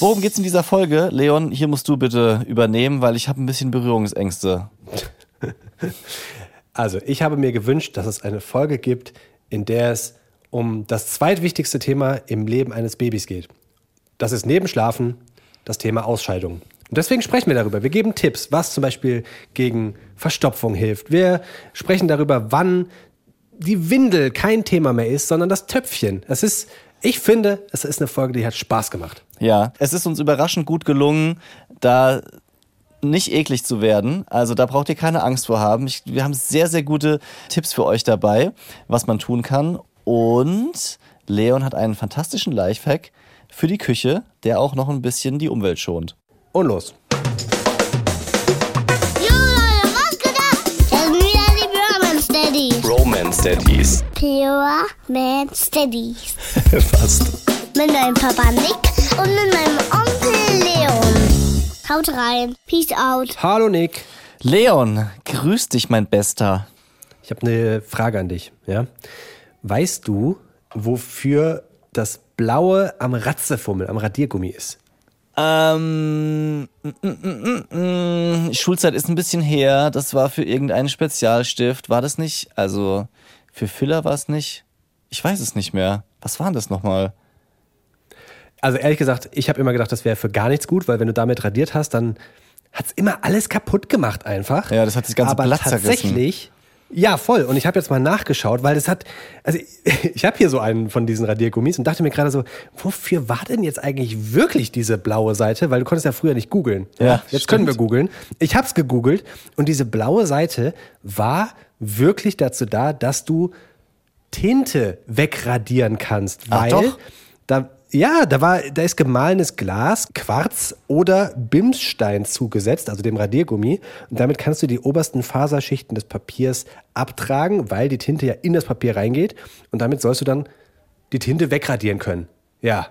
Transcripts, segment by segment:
Worum geht's in dieser Folge? Leon, hier musst du bitte übernehmen, weil ich habe ein bisschen Berührungsängste. Also, ich habe mir gewünscht, dass es eine Folge gibt, in der es um das zweitwichtigste Thema im Leben eines Babys geht. Das ist neben Schlafen das Thema Ausscheidung. Und deswegen sprechen wir darüber. Wir geben Tipps, was zum Beispiel gegen Verstopfung hilft. Wir sprechen darüber, wann die Windel kein Thema mehr ist, sondern das Töpfchen. Es ist, ich finde, es ist eine Folge, die hat Spaß gemacht. Ja, es ist uns überraschend gut gelungen, da nicht eklig zu werden. Also da braucht ihr keine Angst vor haben. Ich, wir haben sehr, sehr gute Tipps für euch dabei, was man tun kann. Und Leon hat einen fantastischen Lifehack für die Küche, der auch noch ein bisschen die Umwelt schont. Und los. Romance Daddies. Pure Man Steadies. Fast. Mit meinem Papa Nick und mit meinem Onkel Leon. Haut rein. Peace out. Hallo Nick. Leon, grüß dich, mein Bester. Ich habe eine Frage an dich. Ja? Weißt du, wofür das Blaue am Ratzefummel, am Radiergummi ist? Ähm, mm, mm, mm, mm, Schulzeit ist ein bisschen her. Das war für irgendeinen Spezialstift. War das nicht? Also, für Filler war es nicht? Ich weiß es nicht mehr. Was war denn das nochmal? Also ehrlich gesagt, ich habe immer gedacht, das wäre für gar nichts gut, weil wenn du damit radiert hast, dann hat's immer alles kaputt gemacht einfach. Ja, das hat das ganze Aber Blatt tatsächlich, ja voll. Und ich habe jetzt mal nachgeschaut, weil das hat, also ich, ich habe hier so einen von diesen Radiergummis und dachte mir gerade so, wofür war denn jetzt eigentlich wirklich diese blaue Seite? Weil du konntest ja früher nicht googeln. Ja, jetzt stimmt. können wir googeln. Ich habe es gegoogelt und diese blaue Seite war wirklich dazu da, dass du Tinte wegradieren kannst, Ach weil doch? da ja, da war da ist gemahlenes Glas, Quarz oder Bimsstein zugesetzt, also dem Radiergummi und damit kannst du die obersten Faserschichten des Papiers abtragen, weil die Tinte ja in das Papier reingeht und damit sollst du dann die Tinte wegradieren können. Ja,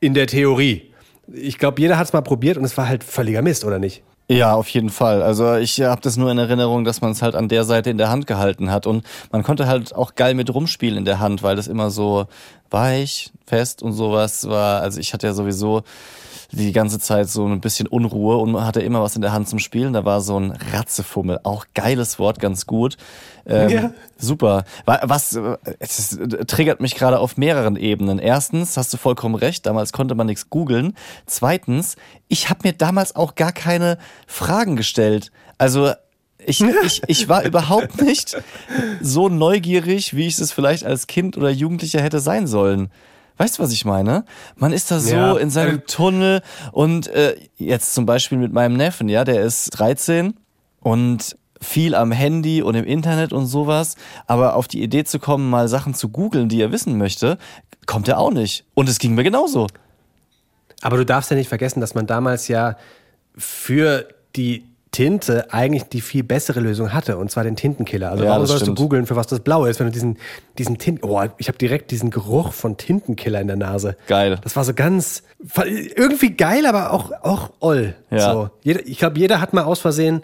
in der Theorie. Ich glaube, jeder hat es mal probiert und es war halt völliger Mist, oder nicht? Ja, auf jeden Fall. Also ich habe das nur in Erinnerung, dass man es halt an der Seite in der Hand gehalten hat und man konnte halt auch geil mit rumspielen in der Hand, weil das immer so weich, fest und sowas war. Also ich hatte ja sowieso die ganze Zeit so ein bisschen Unruhe und hatte immer was in der Hand zum Spielen. Da war so ein Ratzefummel, auch geiles Wort, ganz gut. Ähm, Ja. Super. Wa- Was äh, es äh, triggert mich gerade auf mehreren Ebenen. Erstens, hast du vollkommen recht, damals konnte man nichts googeln. Zweitens, ich habe mir damals auch gar keine Fragen gestellt. Also ich, ich, ich war überhaupt nicht so neugierig, wie ich es vielleicht als Kind oder Jugendlicher hätte sein sollen. Weißt du, was ich meine? Man ist da so Ja. in seinem Ähm. Tunnel und äh, jetzt zum Beispiel mit meinem Neffen, ja, der ist 13 und viel am Handy und im Internet und sowas, aber auf die Idee zu kommen, mal Sachen zu googeln, die er wissen möchte, kommt er auch nicht. Und es ging mir genauso. Aber du darfst ja nicht vergessen, dass man damals ja für die Tinte eigentlich die viel bessere Lösung hatte, und zwar den Tintenkiller. Also Ja, warum sollst stimmt. du googeln, für was das Blau ist, wenn du diesen, diesen Tint, oh, ich habe direkt diesen Geruch von Tintenkiller in der Nase. Geil. Das war so ganz, irgendwie geil, aber auch, auch oll. Ja. So. Jeder, ich glaube, jeder hat mal aus Versehen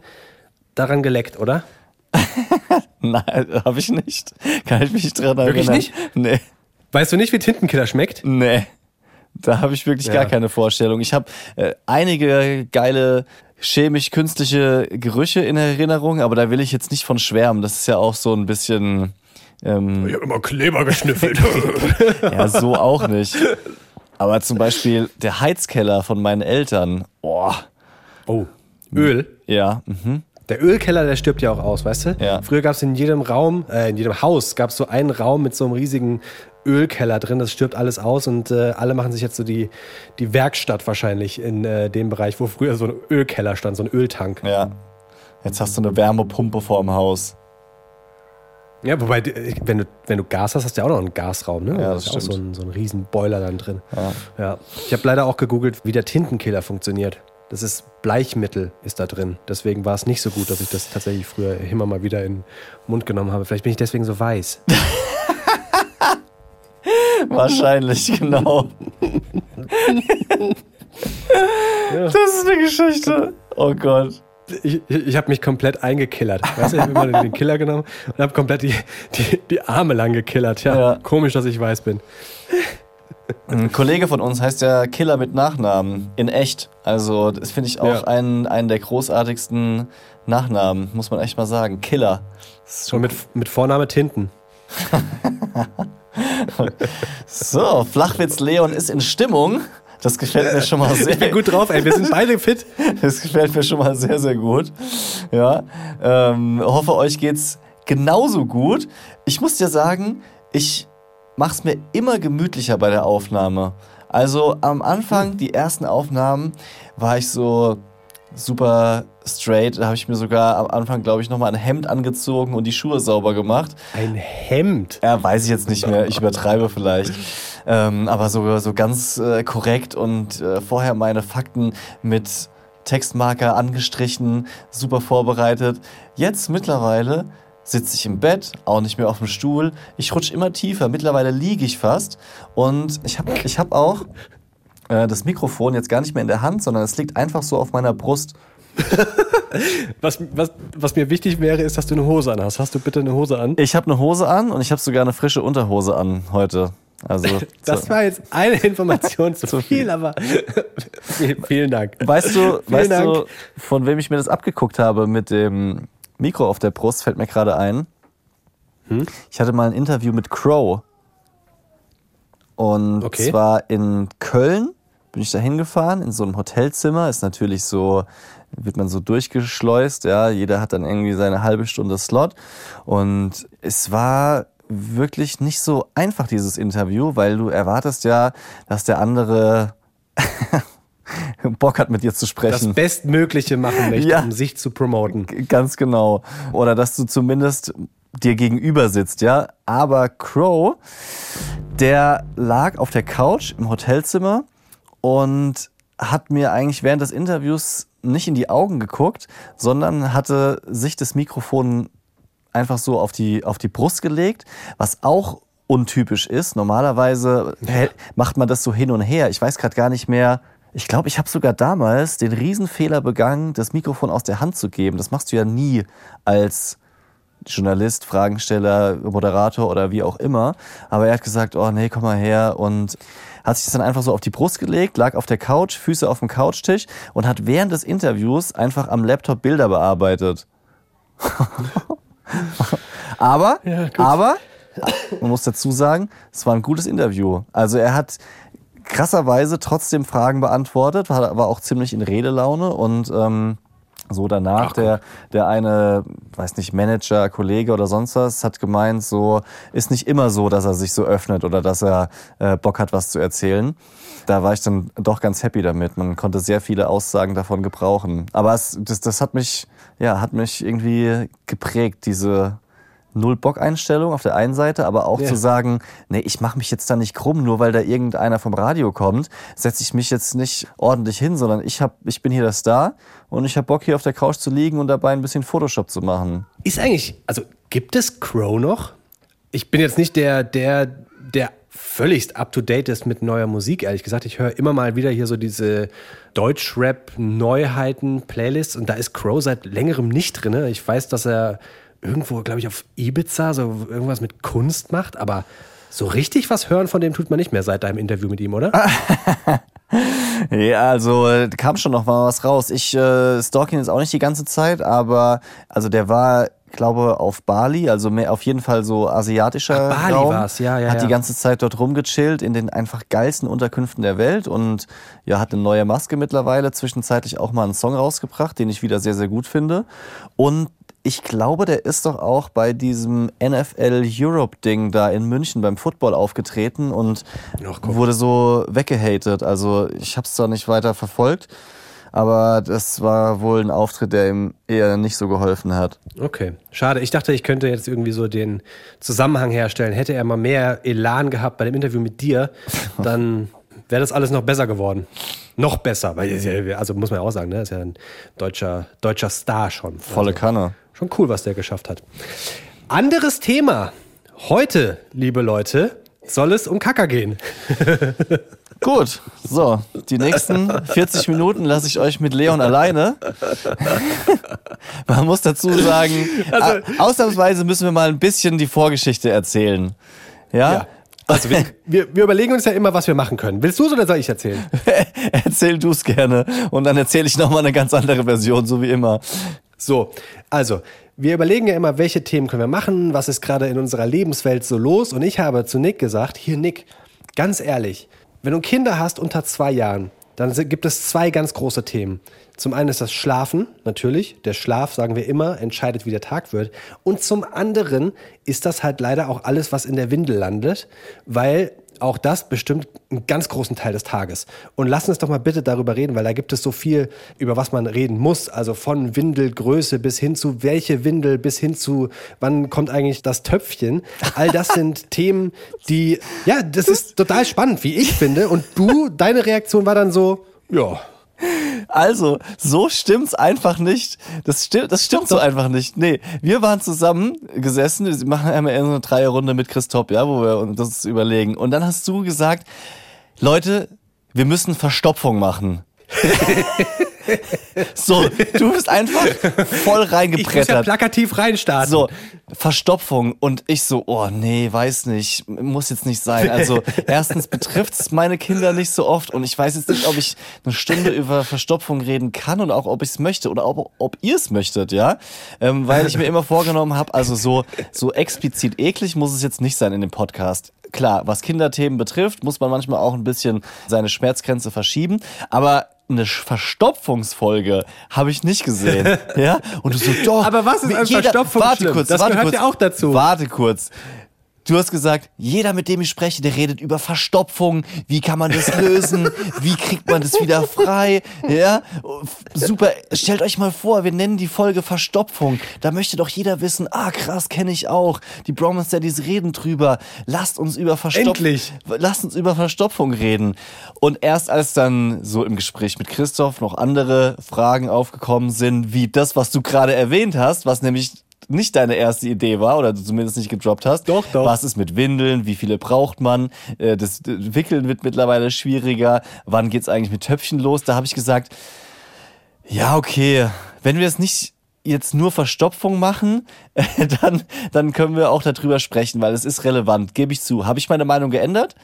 daran geleckt, oder? Nein, habe ich nicht. Kann ich mich dran erinnern. Wirklich nicht? Nee. Weißt du nicht, wie Tintenkiller schmeckt? Nee. Da habe ich wirklich Ja. gar keine Vorstellung. Ich habe äh, einige geile chemisch-künstliche Gerüche in Erinnerung, aber da will ich jetzt nicht von schwärmen. Das ist ja auch so ein bisschen. Ähm, Ich habe immer Kleber geschnüffelt. ja, so auch nicht. Aber zum Beispiel der Heizkeller von meinen Eltern. Boah. oh, Öl. Ja, mhm. Der Ölkeller, der stirbt ja auch aus, weißt du? Ja. Früher gab es in jedem Raum, äh, in jedem Haus, gab es so einen Raum mit so einem riesigen Ölkeller drin. Das stirbt alles aus und äh, alle machen sich jetzt so die, die Werkstatt wahrscheinlich in äh, dem Bereich, wo früher so ein Ölkeller stand, so ein Öltank. ja. Jetzt hast du eine Wärmepumpe vorm Haus. Ja, wobei, äh, wenn du, wenn du Gas hast, hast du ja auch noch einen Gasraum, ne? Ja, Da das ist auch so stimmt. ein, so ein riesen Boiler dann drin. Ja. Ja. Ich habe leider auch gegoogelt, wie der Tintenkiller funktioniert. Das ist Bleichmittel ist da drin. Deswegen war es nicht so gut, dass ich das tatsächlich früher immer mal wieder in den Mund genommen habe. Vielleicht bin ich deswegen so weiß. Wahrscheinlich, genau. Das ist eine Geschichte. Oh Gott. Ich, ich, ich habe mich komplett eingekillert. Weißt du, ich habe immer den Killer genommen und habe komplett die, die, die Arme lang gekillert. Ja, Ja. komisch, dass ich weiß bin. Ein Kollege von uns heißt ja Killer mit Nachnamen. In echt. Also, das finde ich auch Ja. einen, einen der großartigsten Nachnamen, muss man echt mal sagen. Killer. Schon mit, mit Vorname Tinten. So, Flachwitz Leon ist in Stimmung. Das gefällt mir schon mal sehr. Ich bin gut drauf, ey. Wir sind beide fit. Das gefällt mir schon mal sehr, sehr gut. Ja, ähm, hoffe, euch geht's genauso gut. Ich muss dir sagen, ich mach's mir immer gemütlicher bei der Aufnahme. Also am Anfang, die ersten Aufnahmen, war ich so super straight. Da habe ich mir sogar am Anfang, glaube ich, nochmal ein Hemd angezogen und die Schuhe sauber gemacht. Ein Hemd. Ja, weiß ich jetzt nicht mehr. Ich übertreibe vielleicht. Ähm, aber so, so ganz äh, korrekt und äh, vorher meine Fakten mit Textmarker angestrichen, super vorbereitet. Jetzt mittlerweile sitze ich im Bett, auch nicht mehr auf dem Stuhl. Ich rutsche immer tiefer. Mittlerweile liege ich fast. Und ich habe ich hab auch äh, das Mikrofon jetzt gar nicht mehr in der Hand, sondern es liegt einfach so auf meiner Brust. Was, was, was mir wichtig wäre, ist, dass du eine Hose an hast. Hast du bitte eine Hose an? Ich habe eine Hose an und ich habe sogar eine frische Unterhose an heute. Also, Das so. war jetzt eine Information zu viel, aber vielen Dank. Weißt du, Vielen weißt Dank. du, von wem ich mir das abgeguckt habe mit dem Mikro auf der Brust, fällt mir gerade ein. Hm? Ich hatte mal ein Interview mit Crow. Und Okay. zwar in Köln bin ich da hingefahren, in so einem Hotelzimmer. Ist natürlich so, wird man so durchgeschleust, ja. Jeder hat dann irgendwie seine halbe Stunde Slot. Und es war wirklich nicht so einfach, dieses Interview, weil du erwartest ja, dass der andere Bock hat, mit dir zu Das sprechen. Bestmögliche machen möchte, Ja. um sich zu promoten. Ganz genau. Oder dass du zumindest dir gegenüber sitzt, ja. Aber Crow, der lag auf der Couch im Hotelzimmer und hat mir eigentlich während des Interviews nicht in die Augen geguckt, sondern hatte sich das Mikrofon einfach so auf die, auf die Brust gelegt, was auch untypisch ist. Normalerweise macht man das so hin und her. Ich weiß gerade gar nicht mehr. Ich glaube, ich habe sogar damals den Riesenfehler begangen, das Mikrofon aus der Hand zu geben. Das machst du ja nie als Journalist, Fragensteller, Moderator oder wie auch immer. Aber er hat gesagt, oh nee, komm mal her und hat sich das dann einfach so auf die Brust gelegt, lag auf der Couch, Füße auf dem Couchtisch und hat während des Interviews einfach am Laptop Bilder bearbeitet. aber, Ja, aber, man muss dazu sagen, es war ein gutes Interview. Also er hat krasserweise trotzdem Fragen beantwortet, war, war auch ziemlich in Redelaune und ähm, so danach, Ach, der, der eine, weiß nicht, Manager, Kollege oder sonst was, hat gemeint, so ist nicht immer so, dass er sich so öffnet oder dass er äh, Bock hat, was zu erzählen. Da war ich dann doch ganz happy damit. Man konnte sehr viele Aussagen davon gebrauchen. Aber es, das, das hat mich, ja, hat mich irgendwie geprägt, diese Null-Bock-Einstellung auf der einen Seite, aber auch Ja. zu sagen, nee, ich mache mich jetzt da nicht krumm, nur weil da irgendeiner vom Radio kommt, setze ich mich jetzt nicht ordentlich hin, sondern ich, hab, ich bin hier der Star und ich habe Bock, hier auf der Couch zu liegen und dabei ein bisschen Photoshop zu machen. Ist eigentlich, also gibt es Crow noch? Ich bin jetzt nicht der, der, der völligst up to date ist mit neuer Musik, ehrlich gesagt. Ich höre immer mal wieder hier so diese Deutschrap-Neuheiten-Playlists und da ist Crow seit längerem nicht drin. Ich weiß, dass er irgendwo, glaube ich, auf Ibiza so irgendwas mit Kunst macht, aber so richtig was hören von dem tut man nicht mehr seit deinem Interview mit ihm, oder? Ja, also äh, kam schon noch mal was raus. Ich äh, stalk ihn jetzt auch nicht die ganze Zeit, aber also der war, glaube auf Bali, also mehr auf jeden Fall so asiatischer Ach, Bali Raum. war's, ja, ja, Hat ja. die ganze Zeit dort rumgechillt in den einfach geilsten Unterkünften der Welt und ja, hat eine neue Maske mittlerweile, zwischenzeitlich auch mal einen Song rausgebracht, den ich wieder sehr, sehr gut finde. Und ich glaube, der ist doch auch bei diesem NFL Europe Ding da in München beim Football aufgetreten und Ach, wurde so weggehatet. Also ich habe es zwar nicht weiter verfolgt, aber das war wohl ein Auftritt, der ihm eher nicht so geholfen hat. Okay, schade. Ich dachte, ich könnte jetzt irgendwie so den Zusammenhang herstellen. Hätte er mal mehr Elan gehabt bei dem Interview mit dir, dann wäre das alles noch besser geworden. Noch besser, weil ja- also muss man ja auch sagen, ne, ist ja ein deutscher deutscher Star schon. Volle Also, Kanne. schon cool, was der geschafft hat. Anderes Thema. Heute, liebe Leute, soll es um Kacker gehen. Gut, so, die nächsten 40 Minuten lasse ich euch mit Leon alleine. Man muss dazu sagen, Also- ausnahmsweise müssen wir mal ein bisschen die Vorgeschichte erzählen. Ja? Ja. Also wir, wir, wir überlegen uns ja immer, was wir machen können. Willst du es oder soll ich erzählen? Erzähl du es gerne und dann erzähle ich nochmal eine ganz andere Version, so wie immer. So, also wir überlegen ja immer, welche Themen können wir machen, was ist gerade in unserer Lebenswelt so los. Und ich habe zu Nick gesagt, hier Nick, ganz ehrlich, wenn du Kinder hast unter zwei Jahren, dann gibt es zwei ganz große Themen. Zum einen ist das Schlafen, natürlich. Der Schlaf, sagen wir immer, entscheidet, wie der Tag wird. Und zum anderen ist das halt leider auch alles, was in der Windel landet, weil auch das bestimmt einen ganz großen Teil des Tages. Und lass uns doch mal bitte darüber reden, weil da gibt es so viel, über was man reden muss. Also von Windelgröße bis hin zu welche Windel, bis hin zu wann kommt eigentlich das Töpfchen. All das sind Themen, die, ja, das ist total spannend, wie ich finde. Und du, deine Reaktion war dann so, ja, Also, so stimmt's einfach nicht. Das stimmt, das stimmt so einfach nicht. Nee, wir waren zusammen gesessen, wir machen einmal so eine Dreierrunde mit Christoph, ja, wo wir uns das überlegen. Und dann hast du gesagt, Leute, wir müssen Verstopfung machen. so, du bist einfach voll ich muss ja plakativ reinstarten. So, Verstopfung und ich so, oh nee, weiß nicht, muss jetzt nicht sein. Also erstens betrifft es meine Kinder nicht so oft und ich weiß jetzt nicht, ob ich eine Stunde über Verstopfung reden kann und auch ob ich es möchte oder ob, ob ihr es möchtet, ja, ähm, weil ich mir immer vorgenommen habe, also so so explizit eklig muss es jetzt nicht sein in dem Podcast. Klar, was Kinderthemen betrifft, muss man manchmal auch ein bisschen seine Schmerzgrenze verschieben, aber eine Verstopfungsfolge habe ich nicht gesehen. Ja? Und du so, doch. Aber was ist an Verstopfung Warte kurz, Das warte gehört kurz. ja auch dazu. Warte kurz. Du hast gesagt, jeder, mit dem ich spreche, der redet über Verstopfung. Wie kann man das lösen? Wie kriegt man das wieder frei? Ja, super. Stellt euch mal vor, wir nennen die Folge Verstopfung. Da möchte doch jeder wissen, ah krass, kenne ich auch. Die Bromance Daddies reden drüber. Lasst uns über Verstopfung, Endlich. lasst uns über Verstopfung reden. Und erst als dann so im Gespräch mit Christoph noch andere Fragen aufgekommen sind, wie das, was du gerade erwähnt hast, was nämlich nicht deine erste Idee war oder du zumindest nicht gedroppt hast. Doch, doch. Was ist mit Windeln? Wie viele braucht man? Äh, Das Wickeln wird mittlerweile schwieriger. Wann geht's eigentlich mit Töpfchen los? Da habe ich gesagt, ja, okay, wenn wir es nicht jetzt nur Verstopfung machen, dann, dann können wir auch darüber sprechen, weil es ist relevant, gebe ich zu. Habe ich meine Meinung geändert?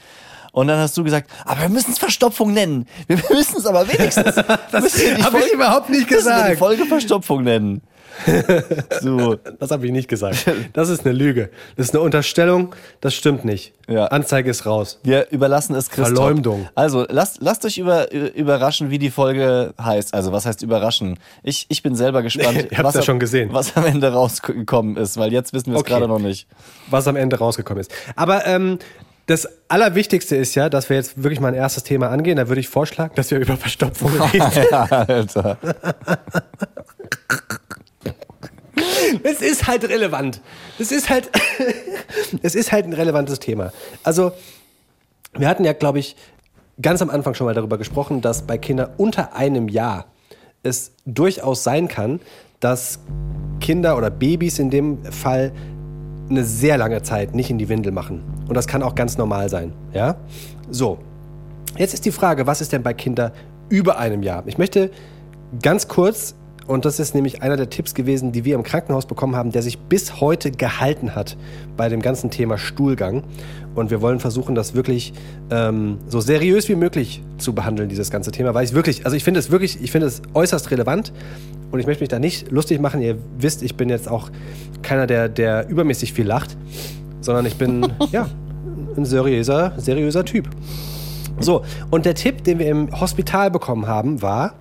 Und dann hast du gesagt, aber wir müssen es Verstopfung nennen. Wir müssen es aber wenigstens. das hab ich überhaupt nicht Die gesagt. Folge Verstopfung nennen. So. Das habe ich nicht gesagt. Das ist eine Lüge. Das ist eine Unterstellung. Das stimmt nicht. Ja. Anzeige ist raus. Wir überlassen es Christoph. Verleumdung. Also, lasst, lasst euch über, überraschen, wie die Folge heißt. Also, was heißt überraschen? Ich, ich bin selber gespannt, habt's was, ja am- schon gesehen. was am Ende rausgekommen ist, weil jetzt wissen wir es Okay. gerade noch nicht. was am Ende rausgekommen ist. Aber ähm, das Allerwichtigste ist ja, dass wir jetzt wirklich mal ein erstes Thema angehen. Da würde ich vorschlagen, dass wir über Verstopfung reden. Alter. es ist halt relevant. Es ist halt, es ist halt ein relevantes Thema. Also, wir hatten ja, glaube ich, ganz am Anfang schon mal darüber gesprochen, dass bei Kindern unter einem Jahr es durchaus sein kann, dass Kinder oder Babys in dem Fall eine sehr lange Zeit nicht in die Windel machen. Und das kann auch ganz normal sein. Ja? So. Jetzt ist die Frage, was ist denn bei Kindern über einem Jahr? Ich möchte ganz kurz, und das ist nämlich einer der Tipps gewesen, die wir im Krankenhaus bekommen haben, der sich bis heute gehalten hat bei dem ganzen Thema Stuhlgang. Und wir wollen versuchen, das wirklich ähm, so seriös wie möglich zu behandeln, dieses ganze Thema, weil ich wirklich, also ich finde es wirklich, ich finde es äußerst relevant und ich möchte mich da nicht lustig machen. Ihr wisst, ich bin jetzt auch keiner, der, der übermäßig viel lacht, sondern ich bin, ja, ein seriöser, seriöser Typ. So, und der Tipp, den wir im Hospital bekommen haben, war,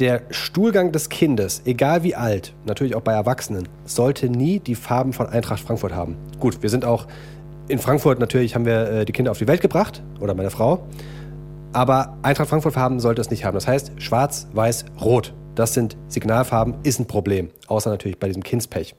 der Stuhlgang des Kindes, egal wie alt, natürlich auch bei Erwachsenen, sollte nie die Farben von Eintracht Frankfurt haben. Gut, wir sind auch in Frankfurt, natürlich haben wir äh, die Kinder auf die Welt gebracht, oder meine Frau, aber Eintracht Frankfurt Farben sollte es nicht haben. Das heißt, schwarz, weiß, rot. Das sind Signalfarben, ist ein Problem. Außer natürlich bei diesem Kindspech.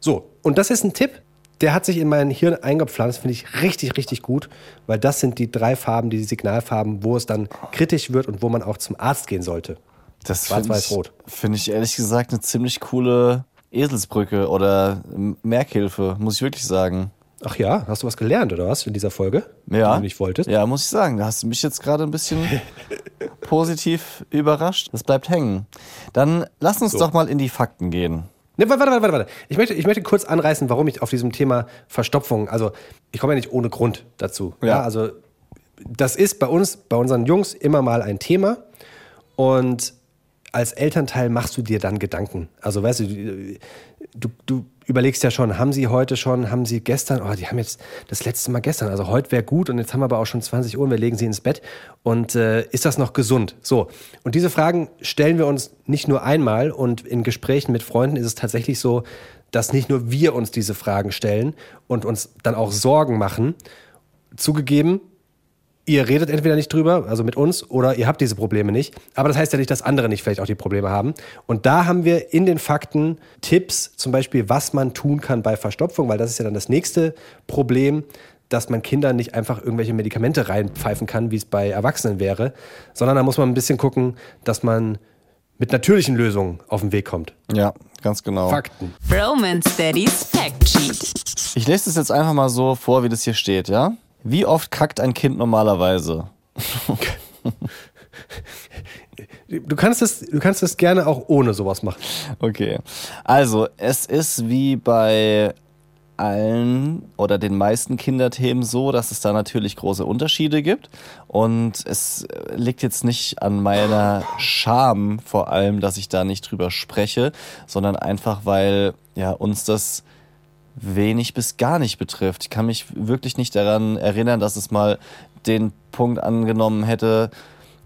So, und das ist ein Tipp, der hat sich in mein Hirn eingepflanzt, finde ich richtig, richtig gut, weil das sind die drei Farben, die Signalfarben, wo es dann kritisch wird und wo man auch zum Arzt gehen sollte. Das Schwarz, finde weiß, ich, rot. finde ich ehrlich gesagt eine ziemlich coole Eselsbrücke oder Merkhilfe, muss ich wirklich sagen. Ach ja, hast du was gelernt oder was in dieser Folge? Ja. Die du nicht wolltest? Ja, muss ich sagen. Da hast du mich jetzt gerade ein bisschen positiv überrascht. Das bleibt hängen. Dann lass uns So. doch mal in die Fakten gehen. Ne, warte, warte, warte, warte. Ich möchte, ich möchte kurz anreißen, warum ich auf diesem Thema Verstopfung, also ich komme ja nicht ohne Grund dazu. Ja. ja. Also das ist bei uns, bei unseren Jungs immer mal ein Thema und als Elternteil machst du dir dann Gedanken. Also weißt du, du, du überlegst ja schon, haben sie heute schon, haben sie gestern, oh, die haben jetzt das letzte Mal gestern, also heute wäre gut und jetzt haben wir aber auch schon 20 Uhr und wir legen sie ins Bett und äh, ist das noch gesund? So, und diese Fragen stellen wir uns nicht nur einmal und in Gesprächen mit Freunden ist es tatsächlich so, dass nicht nur wir uns diese Fragen stellen und uns dann auch Sorgen machen. Zugegeben, ihr redet entweder nicht drüber, also mit uns, oder ihr habt diese Probleme nicht. Aber das heißt ja nicht, dass andere nicht vielleicht auch die Probleme haben. Und da haben wir in den Fakten Tipps, zum Beispiel, was man tun kann bei Verstopfung, weil das ist ja dann das nächste Problem, dass man Kindern nicht einfach irgendwelche Medikamente reinpfeifen kann, wie es bei Erwachsenen wäre, sondern da muss man ein bisschen gucken, dass man mit natürlichen Lösungen auf den Weg kommt. Ja, ganz genau. Fakten. Roman Steadies Fact Sheet. Ich lese das jetzt einfach mal so vor, wie das hier steht, ja? Wie oft kackt ein Kind normalerweise? Du kannst, es, du kannst es gerne auch ohne sowas machen. Okay. Also, es ist wie bei allen oder den meisten Kinderthemen so, dass es da natürlich große Unterschiede gibt. Und es liegt jetzt nicht an meiner Scham vor allem, dass ich da nicht drüber spreche, sondern einfach, weil ja uns das wenig bis gar nicht betrifft. Ich kann mich wirklich nicht daran erinnern, dass es mal den Punkt angenommen hätte,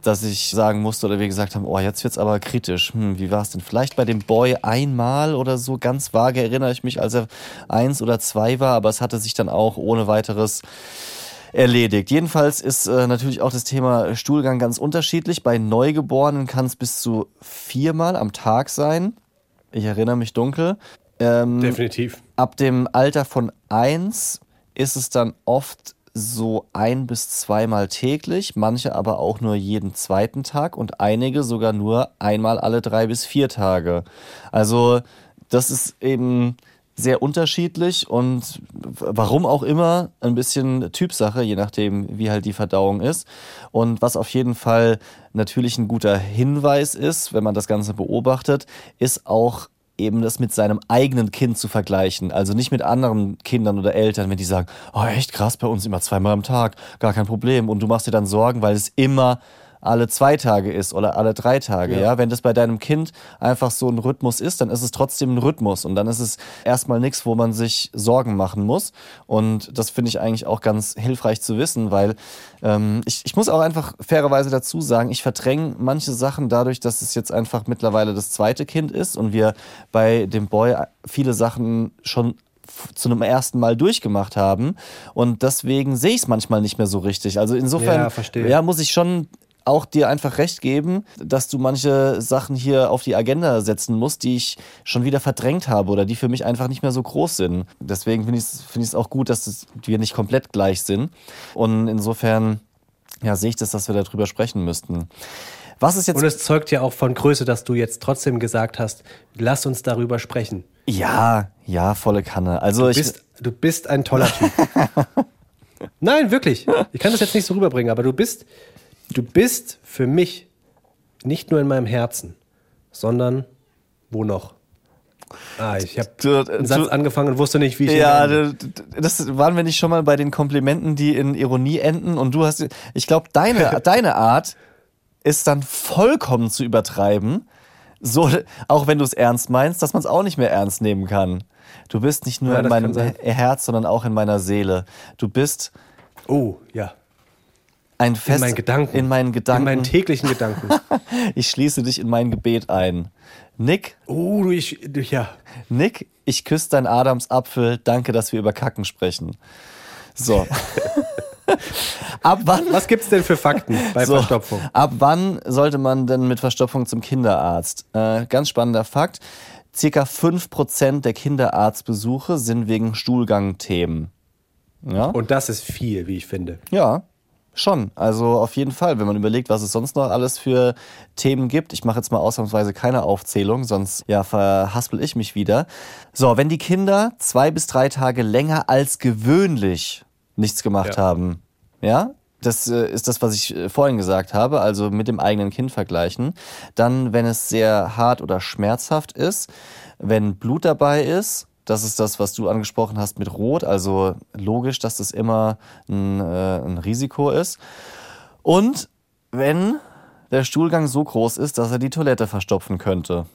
dass ich sagen musste oder wir gesagt haben, oh, jetzt wird's aber kritisch. Hm, wie war es denn? Vielleicht bei dem Boy einmal oder so, ganz vage erinnere ich mich, als er eins oder zwei war, aber es hatte sich dann auch ohne weiteres erledigt. Jedenfalls ist äh, natürlich auch das Thema Stuhlgang ganz unterschiedlich. Bei Neugeborenen kann es bis zu viermal am Tag sein. Ich erinnere mich dunkel. Ähm, Definitiv. Ab dem Alter von eins ist es dann oft so ein bis zweimal täglich, manche aber auch nur jeden zweiten Tag und einige sogar nur einmal alle drei bis vier Tage. Also das ist eben sehr unterschiedlich und warum auch immer ein bisschen Typsache, je nachdem, wie halt die Verdauung ist. Und was auf jeden Fall natürlich ein guter Hinweis ist, wenn man das Ganze beobachtet, ist auch eben das mit seinem eigenen Kind zu vergleichen. Also nicht mit anderen Kindern oder Eltern, wenn die sagen, oh echt krass, bei uns immer zweimal am Tag, gar kein Problem. Und du machst dir dann Sorgen, weil es immer alle zwei Tage ist oder alle drei Tage. Ja. ja. Wenn das bei deinem Kind einfach so ein Rhythmus ist, dann ist es trotzdem ein Rhythmus und dann ist es erstmal nichts, wo man sich Sorgen machen muss. Und das finde ich eigentlich auch ganz hilfreich zu wissen, weil ähm, ich, ich muss auch einfach fairerweise dazu sagen, ich verdränge manche Sachen dadurch, dass es jetzt einfach mittlerweile das zweite Kind ist und wir bei dem Boy viele Sachen schon zu einem ersten Mal durchgemacht haben. Und deswegen sehe ich es manchmal nicht mehr so richtig. Also insofern ja, ja, muss ich schon auch dir einfach recht geben, dass du manche Sachen hier auf die Agenda setzen musst, die ich schon wieder verdrängt habe oder die für mich einfach nicht mehr so groß sind. Deswegen finde ich es find auch gut, dass wir nicht komplett gleich sind. Und insofern ja, sehe ich das, dass wir darüber sprechen müssten. Was ist jetzt Und es zeugt ja auch von Größe, dass du jetzt trotzdem gesagt hast, lass uns darüber sprechen. Ja, ja, volle Kanne. Also du bist, ich, du bist ein toller Typ. Nein, wirklich. Ich kann das jetzt nicht so rüberbringen, aber du bist Du bist für mich nicht nur in meinem Herzen, sondern wo noch? Ah, ich habe einen Satz angefangen und wusste nicht, wie ich Ja, das waren wir nicht schon mal bei den Komplimenten, die in Ironie enden und du hast ich glaube deine deine Art ist dann vollkommen zu übertreiben, so auch wenn du es ernst meinst, dass man es auch nicht mehr ernst nehmen kann. Du bist nicht nur ja, in meinem Herz, sondern auch in meiner Seele. Du bist Oh, ja ein Fest in meinen Gedanken. In meinen Gedanken. In meinen täglichen Gedanken. ich schließe dich in mein Gebet ein. Nick. Oh, ich, ja. Nick, ich küsse dein Adamsapfel. Danke, dass wir über Kacken sprechen. So. ab wann? Was gibt's denn für Fakten bei so, Verstopfung? Ab wann sollte man denn mit Verstopfung zum Kinderarzt? Äh, ganz spannender Fakt. Circa 5% der Kinderarztbesuche sind wegen Stuhlgangthemen. Ja? Und das ist viel, wie ich finde. Ja, Schon, also auf jeden Fall, wenn man überlegt, was es sonst noch alles für Themen gibt. Ich mache jetzt mal ausnahmsweise keine Aufzählung, sonst ja verhaspel ich mich wieder. So, wenn die Kinder zwei bis drei Tage länger als gewöhnlich nichts gemacht ja. haben, ja, das äh, ist das, was ich äh, vorhin gesagt habe, also mit dem eigenen Kind vergleichen. Dann, wenn es sehr hart oder schmerzhaft ist, wenn Blut dabei ist, das ist das, was du angesprochen hast mit Rot, also logisch, dass das immer ein, äh, ein Risiko ist. Und wenn der Stuhlgang so groß ist, dass er die Toilette verstopfen könnte.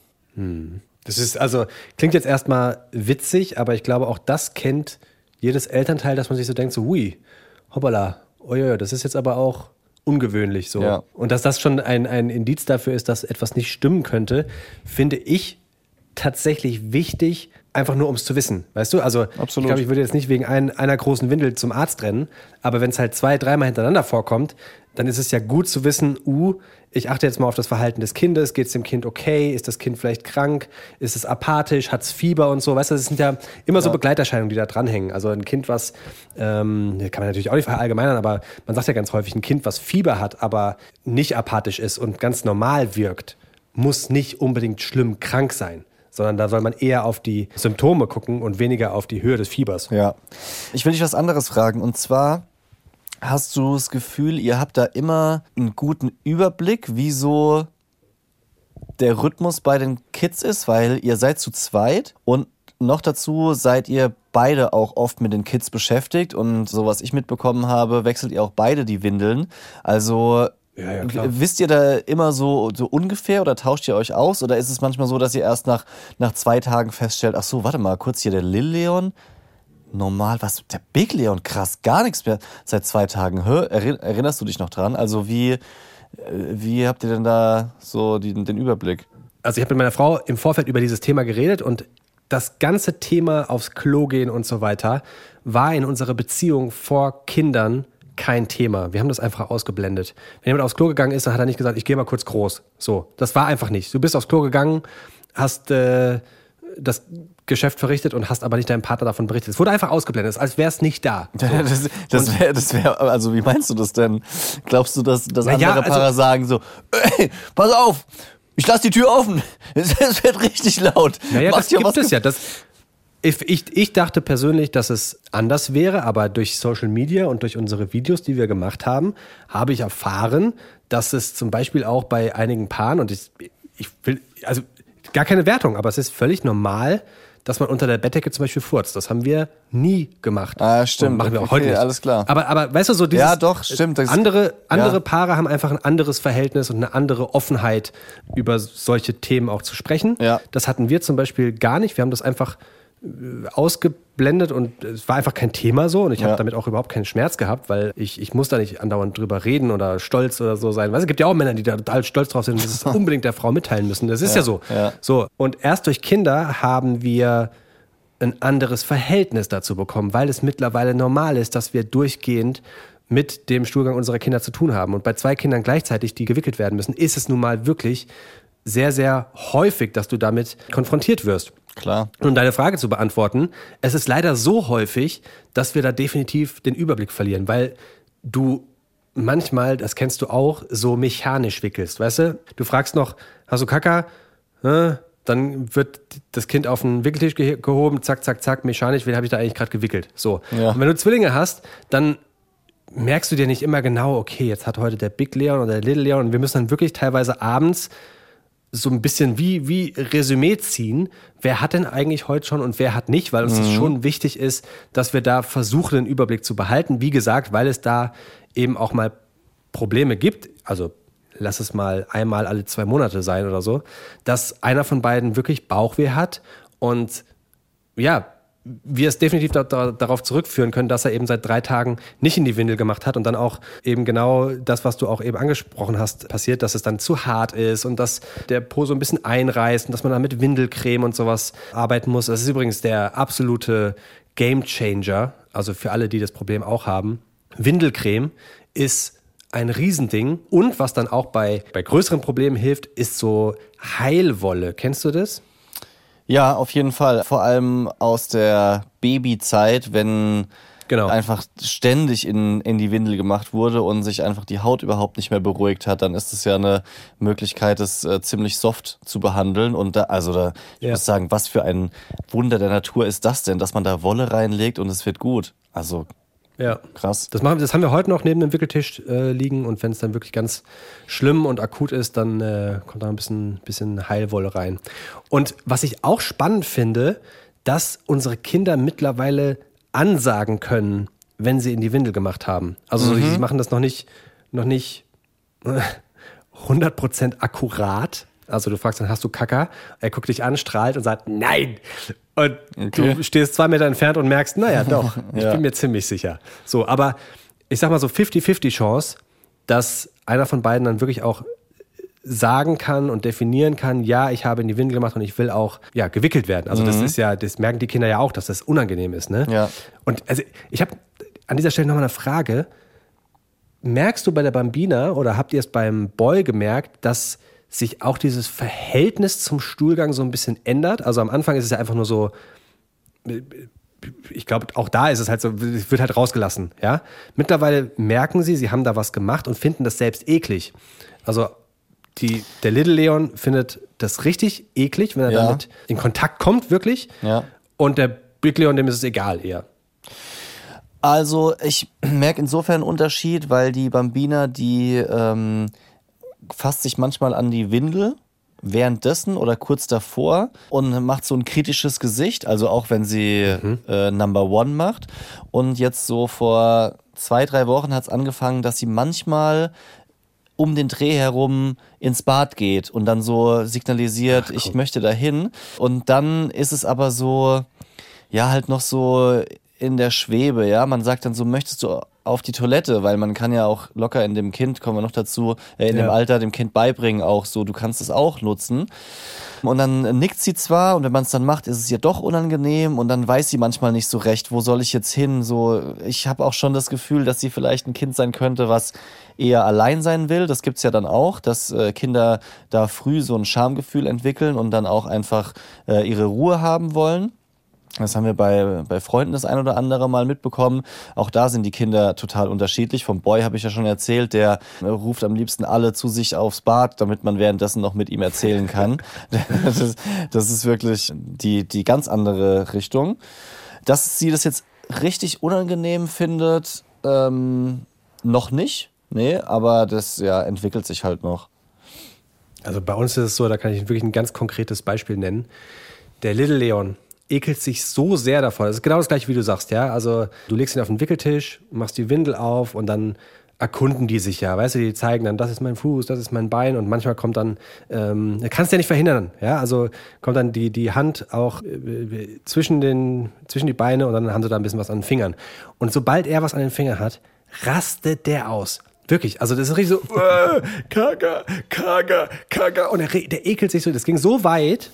Das ist also, klingt jetzt erstmal witzig, aber ich glaube, auch das kennt jedes Elternteil, dass man sich so denkt, so, hui, hoppala, ja, das ist jetzt aber auch ungewöhnlich so. Ja. Und dass das schon ein, ein Indiz dafür ist, dass etwas nicht stimmen könnte, finde ich tatsächlich wichtig, einfach nur um es zu wissen. Weißt du? Also Absolut. ich glaube, ich würde jetzt nicht wegen ein, einer großen Windel zum Arzt rennen, aber wenn es halt zwei, dreimal hintereinander vorkommt, dann ist es ja gut zu wissen, uh, ich achte jetzt mal auf das Verhalten des Kindes, geht es dem Kind okay, ist das Kind vielleicht krank, ist es apathisch, hat es Fieber und so, weißt du, das sind ja immer so Begleiterscheinungen, die da dranhängen. Also ein Kind, was, ähm, kann man natürlich auch nicht verallgemeinern, aber man sagt ja ganz häufig, ein Kind, was Fieber hat, aber nicht apathisch ist und ganz normal wirkt, muss nicht unbedingt schlimm krank sein, sondern da soll man eher auf die Symptome gucken und weniger auf die Höhe des Fiebers. Ja. Ich will dich was anderes fragen. Und zwar, hast du das Gefühl, ihr habt da immer einen guten Überblick, wie so der Rhythmus bei den Kids ist? Weil ihr seid zu zweit und noch dazu seid ihr beide auch oft mit den Kids beschäftigt. Und so was ich mitbekommen habe, wechselt ihr auch beide die Windeln. Also Ja, ja, klar. Wisst ihr da immer so, so ungefähr oder tauscht ihr euch aus? Oder ist es manchmal so, dass ihr erst nach, nach zwei Tagen feststellt, ach so, warte mal, kurz hier der Lil Leon, normal, was, der Big Leon, krass, gar nichts mehr seit zwei Tagen. Hä? Erinnerst du dich noch dran? Also wie, äh, wie habt ihr denn da so den, den Überblick? also ich habe mit meiner Frau im Vorfeld über dieses Thema geredet und das ganze Thema aufs Klo gehen und so weiter war in unserer Beziehung vor Kindern kein Thema. Wir haben das einfach ausgeblendet. Wenn jemand aufs Klo gegangen ist, dann hat er nicht gesagt, ich gehe mal kurz groß. So, das war einfach nicht. Du bist aufs Klo gegangen, hast äh, das Geschäft verrichtet und hast aber nicht deinem Partner davon berichtet. Es wurde einfach ausgeblendet, als wäre es nicht da. So. Das, das wäre, das wär, also wie meinst du das denn? Glaubst du, dass, dass Na ja, andere also- Paare sagen so, ey, pass auf, ich lass die Tür offen, es, wird richtig laut. Naja, Mach das gibt was es ja. Das, ich, ich, ich dachte persönlich, dass es anders wäre, aber durch Social Media und durch unsere Videos, die wir gemacht haben, habe ich erfahren, dass es zum Beispiel auch bei einigen Paaren, und ich, ich will, also gar keine Wertung, aber es ist völlig normal, dass man unter der Bettdecke zum Beispiel furzt. Das haben wir nie gemacht. Ah, stimmt. Und machen wir auch Okay, heute nicht. alles klar. Aber, aber weißt du, so dieses. Ja, doch, stimmt. Andere andere ja. Paare haben einfach ein anderes Verhältnis und eine andere Offenheit, über solche Themen auch zu sprechen. Ja. Das hatten wir zum Beispiel gar nicht. Wir haben das einfach ausgeblendet und es war einfach kein Thema so und ich habe Ja. damit auch überhaupt keinen Schmerz gehabt, weil ich, ich muss da nicht andauernd drüber reden oder stolz oder so sein. Weißt, es gibt ja auch Männer, die da total stolz drauf sind und das unbedingt der Frau mitteilen müssen. Das ist ja, so. ja. So. Und erst durch Kinder haben wir ein anderes Verhältnis dazu bekommen, weil es mittlerweile normal ist, dass wir durchgehend mit dem Stuhlgang unserer Kinder zu tun haben. Und bei zwei Kindern gleichzeitig, die gewickelt werden müssen, ist es nun mal wirklich sehr, sehr häufig, dass du damit konfrontiert wirst. Klar. Und um deine Frage zu beantworten, es ist leider so häufig, dass wir da definitiv den Überblick verlieren, weil du manchmal, das kennst du auch, so mechanisch wickelst, weißt du? Du fragst noch, hast du Kaka? Äh, Dann wird das Kind auf den Wickeltisch ge gehoben, zack, zack, zack, mechanisch, wen habe ich da eigentlich gerade gewickelt? So. Ja. Und wenn du Zwillinge hast, dann merkst du dir nicht immer genau, okay, jetzt hat heute der Big Leon oder der Little Leon und wir müssen dann wirklich teilweise abends so ein bisschen wie, wie Resümee ziehen, wer hat denn eigentlich heute schon und wer hat nicht, weil uns das schon wichtig ist, dass wir da versuchen, den Überblick zu behalten. Wie gesagt, weil es da eben auch mal Probleme gibt, also lass es mal einmal alle zwei Monate sein oder so, dass einer von beiden wirklich Bauchweh hat und ja, wir es definitiv da, da, darauf zurückführen können, dass er eben seit drei Tagen nicht in die Windel gemacht hat und dann auch eben genau das, was du auch eben angesprochen hast, passiert, dass es dann zu hart ist und dass der Po so ein bisschen einreißt und dass man dann mit Windelcreme und sowas arbeiten muss. Das ist übrigens der absolute Game Changer, also für alle, die das Problem auch haben. Windelcreme ist ein Riesending und was dann auch bei, bei größeren Problemen hilft, ist so Heilwolle. Kennst du das? Ja, auf jeden Fall. Vor allem aus der Babyzeit, wenn Genau. einfach ständig in, in die Windel gemacht wurde und sich einfach die Haut überhaupt nicht mehr beruhigt hat, dann ist es ja eine Möglichkeit, es äh, ziemlich soft zu behandeln. Und da, also da, ich Ja. muss sagen, was für ein Wunder der Natur ist das denn, dass man da Wolle reinlegt und es wird gut. Also Ja. Krass. Das, machen, das haben wir heute noch neben dem Wickeltisch äh, liegen und wenn es dann wirklich ganz schlimm und akut ist, dann äh, kommt da ein bisschen, bisschen Heilwolle rein. Und was ich auch spannend finde, dass unsere Kinder mittlerweile ansagen können, wenn sie in die Windel gemacht haben. Also sie machen das noch nicht, noch nicht 100% akkurat. Also du fragst dann, hast du Kacker? Er guckt dich an, strahlt und sagt, nein. Und Okay. du stehst zwei Meter entfernt und merkst, naja, doch, ich Ja. bin mir ziemlich sicher. So, aber ich sag mal so 50-50 Chance, dass einer von beiden dann wirklich auch sagen kann und definieren kann, ja, ich habe in die Windel gemacht und ich will auch ja, gewickelt werden. Also das ist ja, das merken die Kinder ja auch, dass das unangenehm ist. Ne? Ja. Und also ich habe an dieser Stelle nochmal eine Frage. Merkst du bei der Bambina oder habt ihr es beim Boy gemerkt, dass sich auch dieses Verhältnis zum Stuhlgang so ein bisschen ändert? Also am Anfang ist es ja einfach nur so, ich glaube, auch da ist es halt so, es wird halt rausgelassen, ja. Mittlerweile merken sie, sie haben da was gemacht und finden das selbst eklig. Also die, der Little Leon findet das richtig eklig, wenn er Ja. damit in Kontakt kommt, wirklich. Ja. Und der Big Leon, dem ist es egal eher. Also ich merke insofern einen Unterschied, weil die Bambina, die ähm, fasst sich manchmal an die Windel währenddessen oder kurz davor und macht so ein kritisches Gesicht, also auch wenn sie äh, Number One macht. Und jetzt so vor zwei, drei Wochen hat es angefangen, dass sie manchmal um den Dreh herum ins Bad geht und dann so signalisiert, ich möchte dahin. Und dann ist es aber so, ja, halt noch so in der Schwebe, ja. Man sagt dann so, möchtest du auf die Toilette, weil man kann ja auch locker in dem Kind, kommen wir noch dazu, äh, in dem Ja. Alter dem Kind beibringen, auch so, du kannst es auch nutzen. Und dann nickt sie zwar und wenn man es dann macht, ist es ihr doch unangenehm und dann weiß sie manchmal nicht so recht, wo soll ich jetzt hin? So, ich habe auch schon das Gefühl, dass sie vielleicht ein Kind sein könnte, was eher allein sein will. Das gibt's ja dann auch, dass äh, Kinder da früh so ein Schamgefühl entwickeln und dann auch einfach äh, ihre Ruhe haben wollen. Das haben wir bei, bei Freunden das ein oder andere Mal mitbekommen. Auch da sind die Kinder total unterschiedlich. Vom Boy habe ich ja schon erzählt, der äh, ruft am liebsten alle zu sich aufs Bad, damit man währenddessen noch mit ihm erzählen kann. Das ist, das ist wirklich die, die ganz andere Richtung. Dass sie das jetzt richtig unangenehm findet, ähm, noch nicht. Nee, aber das ja, entwickelt sich halt noch. Also bei uns ist es so, da kann ich wirklich ein ganz konkretes Beispiel nennen. Der Little Leon ekelt sich so sehr davon. Das ist genau das gleiche, wie du sagst, ja. Also du legst ihn auf den Wickeltisch, machst die Windel auf und dann erkunden die sich ja, weißt du, die zeigen dann, das ist mein Fuß, das ist mein Bein und manchmal kommt dann, ähm, kannst du ja nicht verhindern, ja, also kommt dann die, die Hand auch äh, zwischen, den, zwischen die Beine und dann haben sie da ein bisschen was an den Fingern. Und sobald er was an den Fingern hat, rastet der aus. Wirklich, also das ist richtig so, äh, Kaga, Kaga, Kaga. Und re- der ekelt sich so, das ging so weit,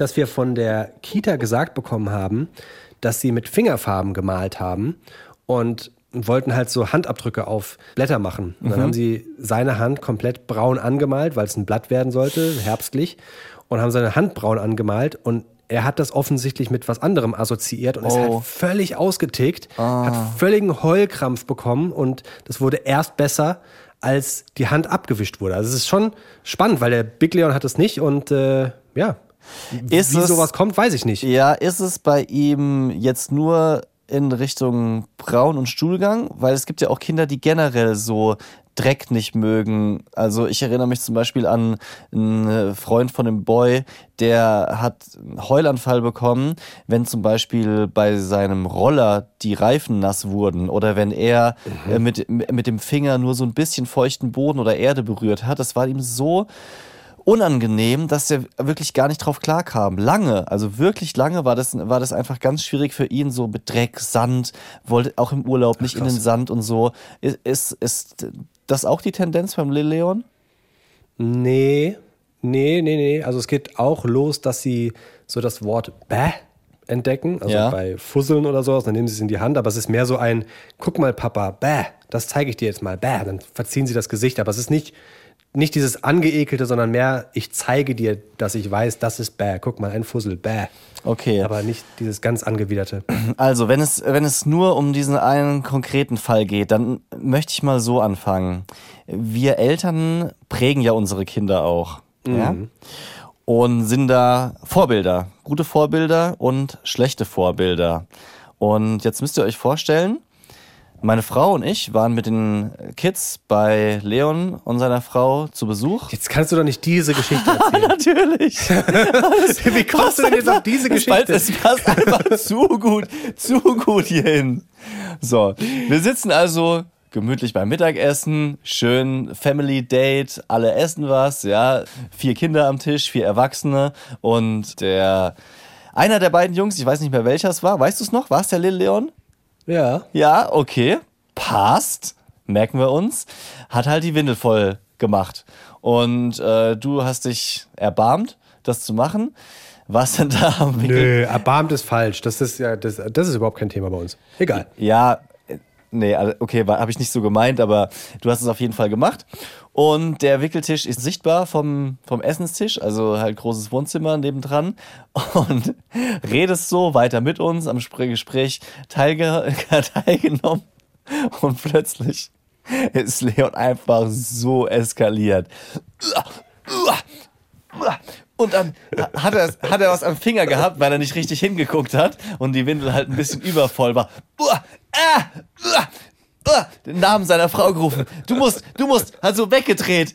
dass wir von der Kita gesagt bekommen haben, dass sie mit Fingerfarben gemalt haben und wollten halt so Handabdrücke auf Blätter machen. Und dann haben sie seine Hand komplett braun angemalt, weil es ein Blatt werden sollte, herbstlich, und haben seine Hand braun angemalt und er hat das offensichtlich mit was anderem assoziiert und ist Oh. halt völlig ausgetickt, hat völligen Heulkrampf bekommen und das wurde erst besser, als die Hand abgewischt wurde. Also es ist schon spannend, weil der Big Leon hat es nicht und äh, ja, Ist wie es- sowas kommt, weiß ich nicht. Ja, ist es bei ihm jetzt nur in Richtung Braun und Stuhlgang? Weil es gibt ja auch Kinder, die generell so Dreck nicht mögen. Also ich erinnere mich zum Beispiel an einen Freund von einem Boy, der hat einen Heulanfall bekommen, wenn zum Beispiel bei seinem Roller die Reifen nass wurden oder wenn er äh, mit, mit dem Finger nur so ein bisschen feuchten Boden oder Erde berührt hat. Das war ihm so unangenehm, dass er wirklich gar nicht drauf klarkam. Lange, also wirklich lange war das, war das einfach ganz schwierig für ihn, so mit Dreck, Sand, wollte auch im Urlaub nicht in den Sand und so. Ist, ist, ist das auch die Tendenz beim Lil Leon? Nee, nee, nee, nee. Also es geht auch los, dass sie so das Wort bäh entdecken, also Ja. bei Fusseln oder sowas, dann nehmen sie es in die Hand, aber es ist mehr so ein, guck mal Papa, bäh, das zeige ich dir jetzt mal, bäh, dann verziehen sie das Gesicht, aber es ist nicht, nicht dieses angeekelte, sondern mehr, ich zeige dir, dass ich weiß, das ist bäh, guck mal, ein Fussel, bäh. Okay. Aber nicht dieses ganz angewiderte. Also, wenn es, wenn es nur um diesen einen konkreten Fall geht, dann möchte ich mal so anfangen. Wir Eltern prägen ja unsere Kinder auch. Ja? Und sind da Vorbilder. Gute Vorbilder und schlechte Vorbilder. Und jetzt müsst ihr euch vorstellen, Meine Frau und ich waren mit den Kids bei Leon und seiner Frau zu Besuch. Jetzt kannst du doch nicht diese Geschichte erzählen. Natürlich. Wie kommst du denn jetzt auf diese Geschichte? es passt einfach zu gut, zu gut hierhin. So, wir sitzen also gemütlich beim Mittagessen, schön Family Date, alle essen was, ja, vier Kinder am Tisch, vier Erwachsene und der einer der beiden Jungs, ich weiß nicht mehr welcher es war, weißt du es noch? War es der Lil Leon? Ja. Ja, okay. Passt. Merken wir uns. Hat halt die Windel voll gemacht. Und äh, du hast dich erbarmt, das zu machen. Was denn da? Nö, erbarmt ist falsch. Das ist ja, das, das ist überhaupt kein Thema bei uns. Egal. Ja, äh, nee, also, okay, habe ich nicht so gemeint, aber du hast es auf jeden Fall gemacht. Und der Wickeltisch ist sichtbar vom, vom Essenstisch, also halt großes Wohnzimmer nebendran. Und redest so weiter mit uns, am Spr- Gespräch teilge teilgenommen. Und plötzlich ist Leon einfach so eskaliert. Und dann hat er, hat er was am Finger gehabt, weil er nicht richtig hingeguckt hat und die Windel halt ein bisschen übervoll war. Den Namen seiner Frau gerufen. Du musst, du musst, also weggedreht.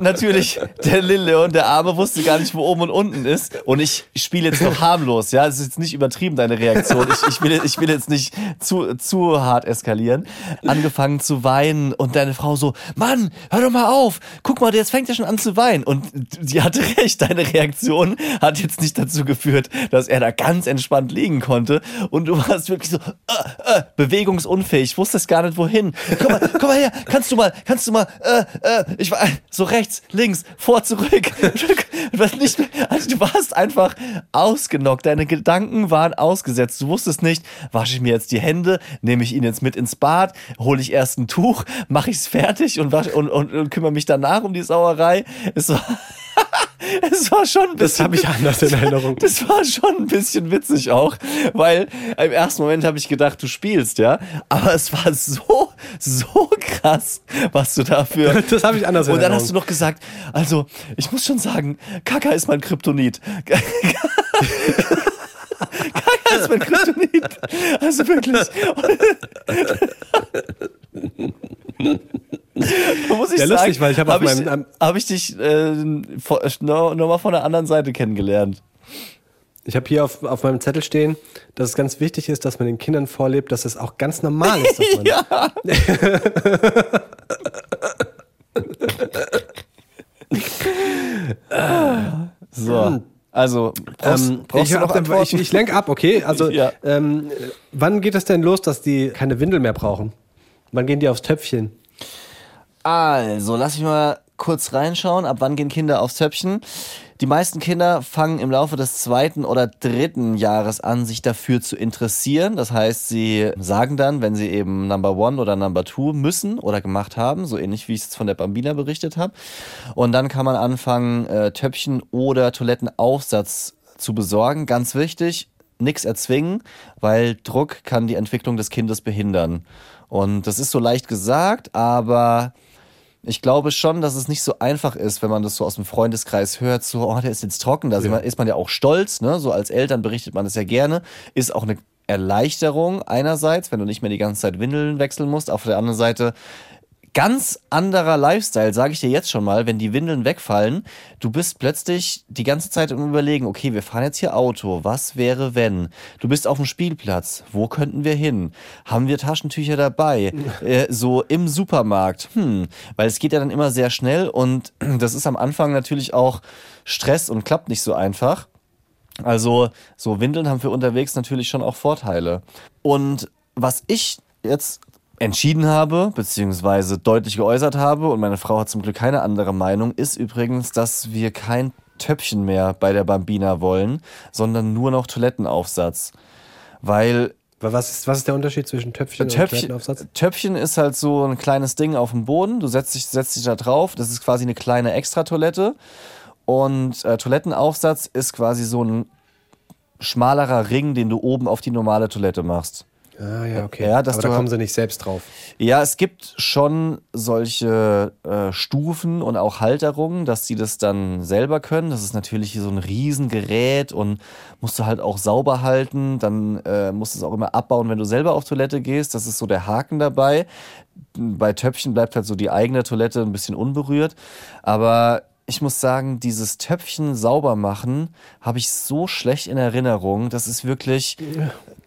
Natürlich, der Lil Leon, der Arme, wusste gar nicht, wo oben und unten ist. Und ich spiele jetzt noch harmlos, ja. Es ist jetzt nicht übertrieben, deine Reaktion. Ich, ich, will, ich will jetzt nicht zu, zu hart eskalieren. Angefangen zu weinen und deine Frau so, Mann, hör doch mal auf. Guck mal, jetzt fängt er schon an zu weinen. Und sie hatte recht, deine Reaktion hat jetzt nicht dazu geführt, dass er da ganz entspannt liegen konnte. Und du warst wirklich so, äh, äh, bewegungsunfähig, wusstest gar nicht wohin. Komm mal, komm mal her, kannst du mal, kannst du mal, äh, äh, ich war so rechts, links, vor, zurück. Also du warst einfach ausgenockt. Deine Gedanken waren ausgesetzt. Du wusstest nicht, wasche ich mir jetzt die Hände, nehme ich ihn jetzt mit ins Bad, hole ich erst ein Tuch, mache ich es fertig und, wasch, und, und, und kümmere mich danach um die Sauerei. Es war, es war schon ein Das bisschen habe ich anders in Erinnerung. das war schon ein bisschen witzig auch, weil im ersten Moment habe ich gedacht, du spielst, ja. Aber es war so, so krass, was du dafür. Das habe ich anders in Und dann hast du noch gesagt, also, ich muss schon sagen, Kaka ist mein Kryptonit. Kaka ist mein Kryptonit. Also wirklich. Muss ich Ja, sagen, lustig, weil ich habe hab ich, meinem- hab ich dich äh, vor- noch, noch mal von der anderen Seite kennengelernt. Ich habe hier auf, auf meinem Zettel stehen, dass es ganz wichtig ist, dass man den Kindern vorlebt, dass es auch ganz normal ist. Dass man Ja. so, also brauchst, Ähm, brauchst ich, ich, ich lenk ab, okay? Also, Ja. ähm, wann geht es denn los, dass die keine Windel mehr brauchen? Wann gehen die aufs Töpfchen? Also, lass mich mal kurz reinschauen. Ab wann gehen Kinder aufs Töpfchen? Die meisten Kinder fangen im Laufe des zweiten oder dritten Jahres an, sich dafür zu interessieren. Das heißt, sie sagen dann, wenn sie eben Number One oder Number Two müssen oder gemacht haben, so ähnlich wie ich es von der Bambina berichtet habe. Und dann kann man anfangen, äh, Töpfchen oder Toilettenaufsatz zu besorgen. Ganz wichtig, nichts erzwingen, weil Druck kann die Entwicklung des Kindes behindern. Und das ist so leicht gesagt, aber ich glaube schon, dass es nicht so einfach ist, wenn man das so aus dem Freundeskreis hört, so, oh, der ist jetzt trocken, da ist man- ist man ja auch stolz, ne? So als Eltern berichtet man das ja gerne. Ist auch eine Erleichterung einerseits, wenn du nicht mehr die ganze Zeit Windeln wechseln musst. Auf der anderen Seite ganz anderer Lifestyle, sage ich dir jetzt schon mal, wenn die Windeln wegfallen, du bist plötzlich die ganze Zeit im Überlegen, okay, wir fahren jetzt hier Auto, was wäre wenn? Du bist auf dem Spielplatz, wo könnten wir hin? Haben wir Taschentücher dabei? äh, so im Supermarkt, hm, weil es geht ja dann immer sehr schnell und das ist am Anfang natürlich auch Stress und klappt nicht so einfach. Also so Windeln haben für unterwegs natürlich schon auch Vorteile. Und was ich jetzt entschieden habe, beziehungsweise deutlich geäußert habe, und meine Frau hat zum Glück keine andere Meinung, ist übrigens, dass wir kein Töpfchen mehr bei der Bambina wollen, sondern nur noch Toilettenaufsatz. Weil Was ist, was ist der Unterschied zwischen Töpfchen, und Töpfchen, Toilettenaufsatz? Töpfchen ist halt so ein kleines Ding auf dem Boden. Du setzt dich, setzt dich da drauf. Das ist quasi eine kleine Extratoilette. Und äh, Toilettenaufsatz ist quasi so ein schmalerer Ring, den du oben auf die normale Toilette machst. Ah, ja, okay. Ja, dass Aber du da kommen sie nicht selbst drauf. Ja, es gibt schon solche äh, Stufen und auch Halterungen, dass sie das dann selber können. Das ist natürlich so ein Riesengerät und musst du halt auch sauber halten. Dann äh, musst du es auch immer abbauen, wenn du selber auf Toilette gehst. Das ist so der Haken dabei. Bei Töpfchen bleibt halt so die eigene Toilette ein bisschen unberührt. Aber ich muss sagen, dieses Töpfchen sauber machen habe ich so schlecht in Erinnerung. Das ist wirklich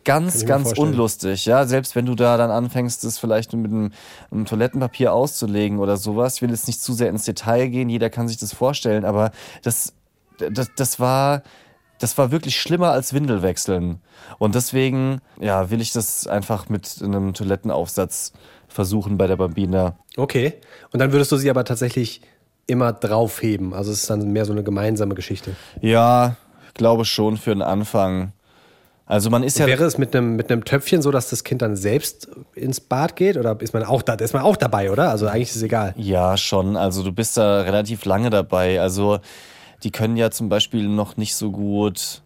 ganz, ich mir ganz vorstellen. unlustig. Ja, selbst wenn du da dann anfängst, das vielleicht mit einem, einem Toilettenpapier auszulegen oder sowas. Ich will jetzt nicht zu sehr ins Detail gehen. Jeder kann sich das vorstellen, aber das, das, das war, das war wirklich schlimmer als Windelwechseln. Und deswegen, ja, will ich das einfach mit einem Toilettenaufsatz versuchen bei der Bambina. Okay. Und dann würdest du sie aber tatsächlich immer draufheben. Also es ist dann mehr so eine gemeinsame Geschichte. Ja, glaube schon für den Anfang. Also man ist ja. Wäre es mit einem, mit einem Töpfchen so, dass das Kind dann selbst ins Bad geht? Oder ist man auch da, ist man auch dabei, oder? Also eigentlich ist es egal. Ja, schon. Also du bist da relativ lange dabei. Also die können ja zum Beispiel noch nicht so gut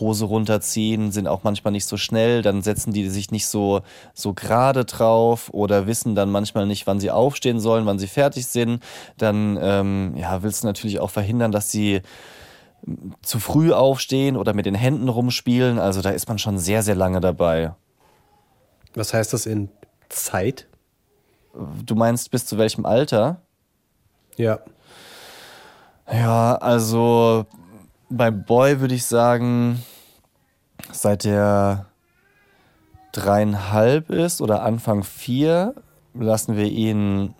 Hose runterziehen, sind auch manchmal nicht so schnell, dann setzen die sich nicht so, so gerade drauf oder wissen dann manchmal nicht, wann sie aufstehen sollen, wann sie fertig sind. Dann ähm, ja, willst du natürlich auch verhindern, dass sie zu früh aufstehen oder mit den Händen rumspielen. Also da ist man schon sehr, sehr lange dabei. Was heißt das in Zeit? Du meinst bis zu welchem Alter? Ja. Ja, also beim Boy würde ich sagen, seit der dreieinhalb ist oder Anfang vier, lassen wir ihn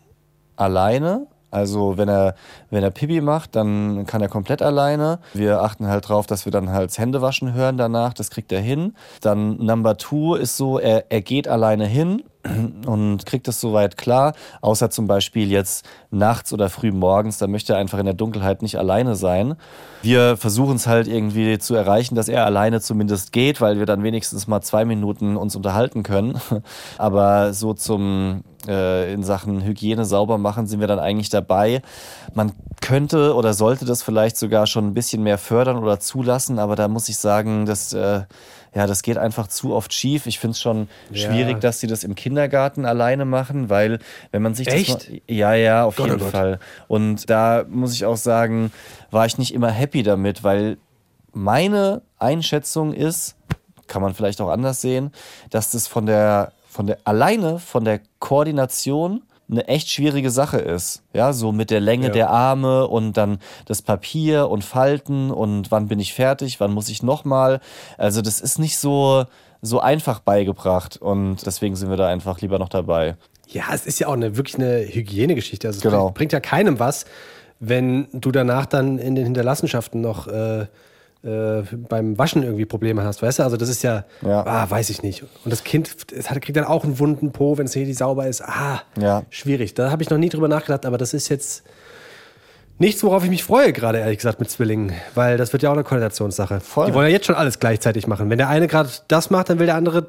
alleine. Also wenn er, wenn er Pipi macht, dann kann er komplett alleine. Wir achten halt drauf, dass wir dann halt das Händewaschen hören danach, das kriegt er hin. Dann Number Two ist so, er, er geht alleine hin und kriegt das soweit klar, außer zum Beispiel jetzt nachts oder früh morgens, da möchte er einfach in der Dunkelheit nicht alleine sein. Wir versuchen es halt irgendwie zu erreichen, dass er alleine zumindest geht, weil wir dann wenigstens mal zwei Minuten uns unterhalten können. Aber so zum äh, in Sachen Hygiene sauber machen sind wir dann eigentlich dabei. Man könnte oder sollte das vielleicht sogar schon ein bisschen mehr fördern oder zulassen, aber da muss ich sagen, dass äh, ja, das geht einfach zu oft schief. Ich finde es schon Ja. schwierig, dass sie das im Kindergarten alleine machen, weil wenn man sich Echt? das mal, ja, ja, auf Gott, oh jeden Gott. Fall. Und da muss ich auch sagen, war ich nicht immer happy damit, weil meine Einschätzung ist, kann man vielleicht auch anders sehen, dass das von der, von der, alleine von der Koordination eine echt schwierige Sache ist. Ja, so mit der Länge Ja. der Arme und dann das Papier und Falten und wann bin ich fertig, wann muss ich nochmal. Also das ist nicht so, so einfach beigebracht und deswegen sind wir da einfach lieber noch dabei. Ja, es ist ja auch eine, wirklich eine Hygienegeschichte. Also es Genau. bringt, bringt ja keinem was, wenn du danach dann in den Hinterlassenschaften noch äh, äh, beim Waschen irgendwie Probleme hast, weißt du? Also das ist ja, Ja. Ah, weiß ich nicht. Und das Kind es hat, kriegt dann auch einen wunden Po, wenn es nicht sauber ist. Ah, Ja. schwierig. Da habe ich noch nie drüber nachgedacht, aber das ist jetzt nichts, worauf ich mich freue, gerade ehrlich gesagt mit Zwillingen, weil das wird ja auch eine Koordinationssache. Voll. Die wollen ja jetzt schon alles gleichzeitig machen. Wenn der eine gerade das macht, dann will der andere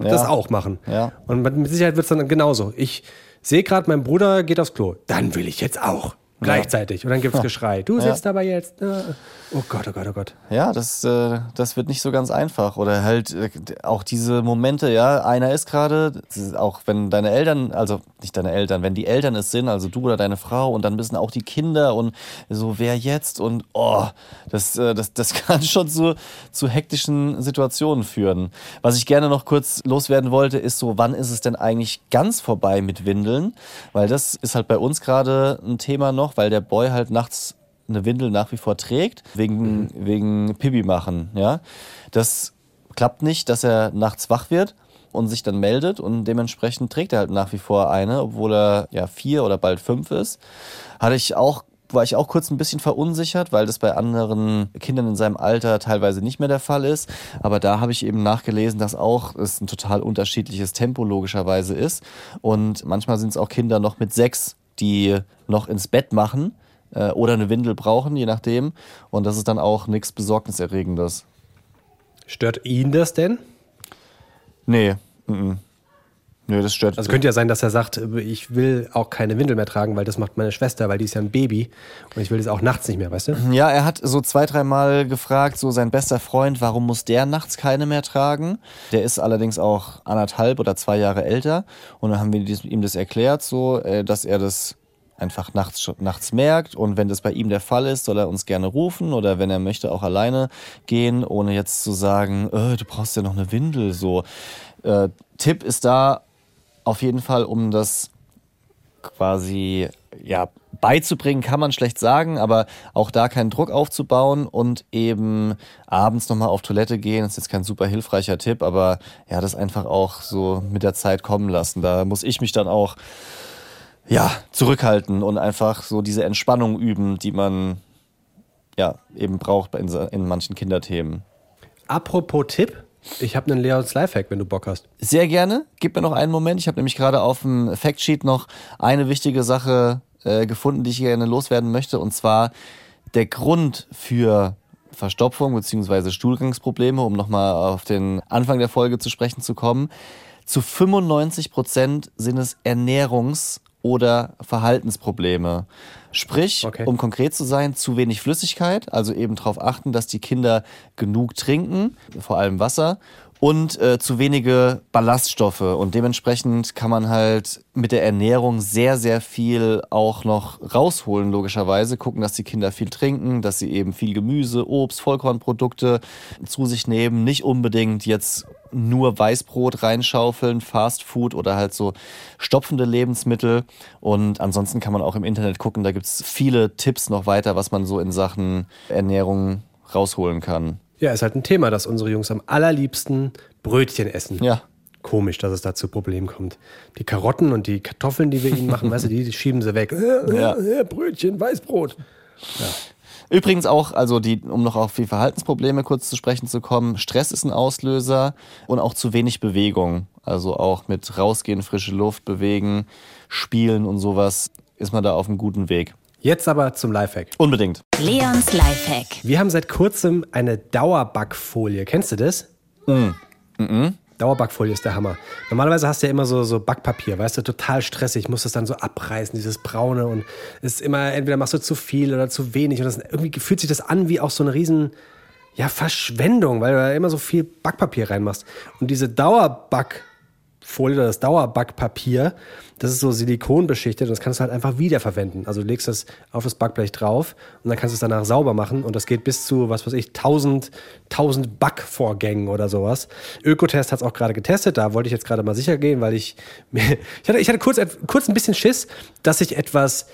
Ja. das auch machen. Ja. Und mit mit Sicherheit wird es dann genauso. Ich sehe gerade, mein Bruder geht aufs Klo. Dann will ich jetzt auch. Gleichzeitig. Und dann gibt es Geschrei. Du sitzt aber jetzt. äh, Oh Gott, oh Gott, oh Gott. Ja, das, äh, das wird nicht so ganz einfach. Oder halt äh, auch diese Momente, ja, einer ist gerade, auch wenn deine Eltern, also nicht deine Eltern, wenn die Eltern es sind, also du oder deine Frau und dann müssen auch die Kinder und so, wer jetzt und oh, das, äh, das, das kann schon zu, zu hektischen Situationen führen. Was ich gerne noch kurz loswerden wollte, ist so, wann ist es denn eigentlich ganz vorbei mit Windeln? Weil das ist halt bei uns gerade ein Thema noch, weil der Boy halt nachts eine Windel nach wie vor trägt, wegen, wegen Pipi machen. Ja? Das klappt nicht, dass er nachts wach wird und sich dann meldet und dementsprechend trägt er halt nach wie vor eine, obwohl er ja vier oder bald fünf ist. Hatte ich auch war ich auch kurz ein bisschen verunsichert, weil das bei anderen Kindern in seinem Alter teilweise nicht mehr der Fall ist. Aber da habe ich eben nachgelesen, dass auch es ein total unterschiedliches Tempo logischerweise ist. Und manchmal sind es auch Kinder noch mit sechs, die noch ins Bett machen äh, oder eine Windel brauchen, je nachdem. Und das ist dann auch nichts Besorgniserregendes. Stört ihn das denn? Nee, mm, mm. Nö, das stört. Also könnte ja sein, dass er sagt, ich will auch keine Windel mehr tragen, weil das macht meine Schwester, weil die ist ja ein Baby und ich will das auch nachts nicht mehr, weißt du? Ja, er hat so zwei, dreimal gefragt, so sein bester Freund, warum muss der nachts keine mehr tragen? Der ist allerdings auch anderthalb oder zwei Jahre älter. Und dann haben wir ihm das erklärt, so, äh, dass er das einfach nachts, nachts merkt. Und wenn das bei ihm der Fall ist, soll er uns gerne rufen oder wenn er möchte, auch alleine gehen, ohne jetzt zu sagen, äh, du brauchst ja noch eine Windel. So, äh, Tipp ist da auf jeden Fall, um das quasi ja beizubringen kann man schlecht sagen, aber auch da keinen Druck aufzubauen und eben abends nochmal auf Toilette gehen, ist jetzt kein super hilfreicher Tipp, aber ja, das einfach auch so mit der Zeit kommen lassen. Da muss ich mich dann auch ja, zurückhalten und einfach so diese Entspannung üben, die man ja eben braucht in, in manchen Kinderthemen. Apropos Tipp, ich habe einen Leons Lifehack, wenn du Bock hast. Sehr gerne. Gib mir noch einen Moment. Ich habe nämlich gerade auf dem Factsheet noch eine wichtige Sache äh, gefunden, die ich gerne loswerden möchte. Und zwar der Grund für Verstopfung bzw. Stuhlgangsprobleme, um nochmal auf den Anfang der Folge zu sprechen zu kommen. Zu 95 Prozent sind es Ernährungs- oder Verhaltensprobleme. Sprich, Okay. um konkret zu sein, zu wenig Flüssigkeit, also eben darauf achten, dass die Kinder genug trinken, vor allem Wasser, und äh, zu wenige Ballaststoffe. Und dementsprechend kann man halt mit der Ernährung sehr, sehr viel auch noch rausholen, logischerweise. Gucken, dass die Kinder viel trinken, dass sie eben viel Gemüse, Obst, Vollkornprodukte zu sich nehmen. Nicht unbedingt jetzt nur Weißbrot reinschaufeln, Fast Food oder halt so stopfende Lebensmittel. Und ansonsten kann man auch im Internet gucken, da gibt's viele Tipps noch weiter, was man so in Sachen Ernährung rausholen kann. Ja, ist halt ein Thema, dass unsere Jungs am allerliebsten Brötchen essen. Ja. Komisch, dass es da zu Problemen kommt. Die Karotten und die Kartoffeln, die wir ihnen machen, weißt du, die, die schieben sie weg. Äh, Ja. äh, Brötchen, Weißbrot. Übrigens auch, also die, um noch auf die Verhaltensprobleme kurz zu sprechen zu kommen, Stress ist ein Auslöser und auch zu wenig Bewegung. Also auch mit rausgehen, frische Luft, bewegen, spielen und sowas ist man da auf einem guten Weg. Jetzt aber zum Lifehack. Unbedingt. Leons Lifehack. Wir haben seit kurzem eine Dauerbackfolie. Kennst du das? Dauerbackfolie ist der Hammer. Normalerweise hast du ja immer so, so Backpapier, weißt du, total stressig, musst es dann so abreißen, dieses braune und ist immer, entweder machst du zu viel oder zu wenig und das, irgendwie fühlt sich das an wie auch so eine riesen, ja, Verschwendung, weil du da immer so viel Backpapier reinmachst. Und diese Dauerbackfolie oder das Dauerbackpapier, das ist so silikonbeschichtet und das kannst du halt einfach wiederverwenden. Also du legst das auf das Backblech drauf und dann kannst du es danach sauber machen und das geht bis zu, was weiß ich, 1000, 1000 Backvorgängen oder sowas. Ökotest hat es auch gerade getestet, da wollte ich jetzt gerade mal sicher gehen, weil ich, mir- ich hatte, ich hatte kurz, kurz ein bisschen Schiss, dass ich etwas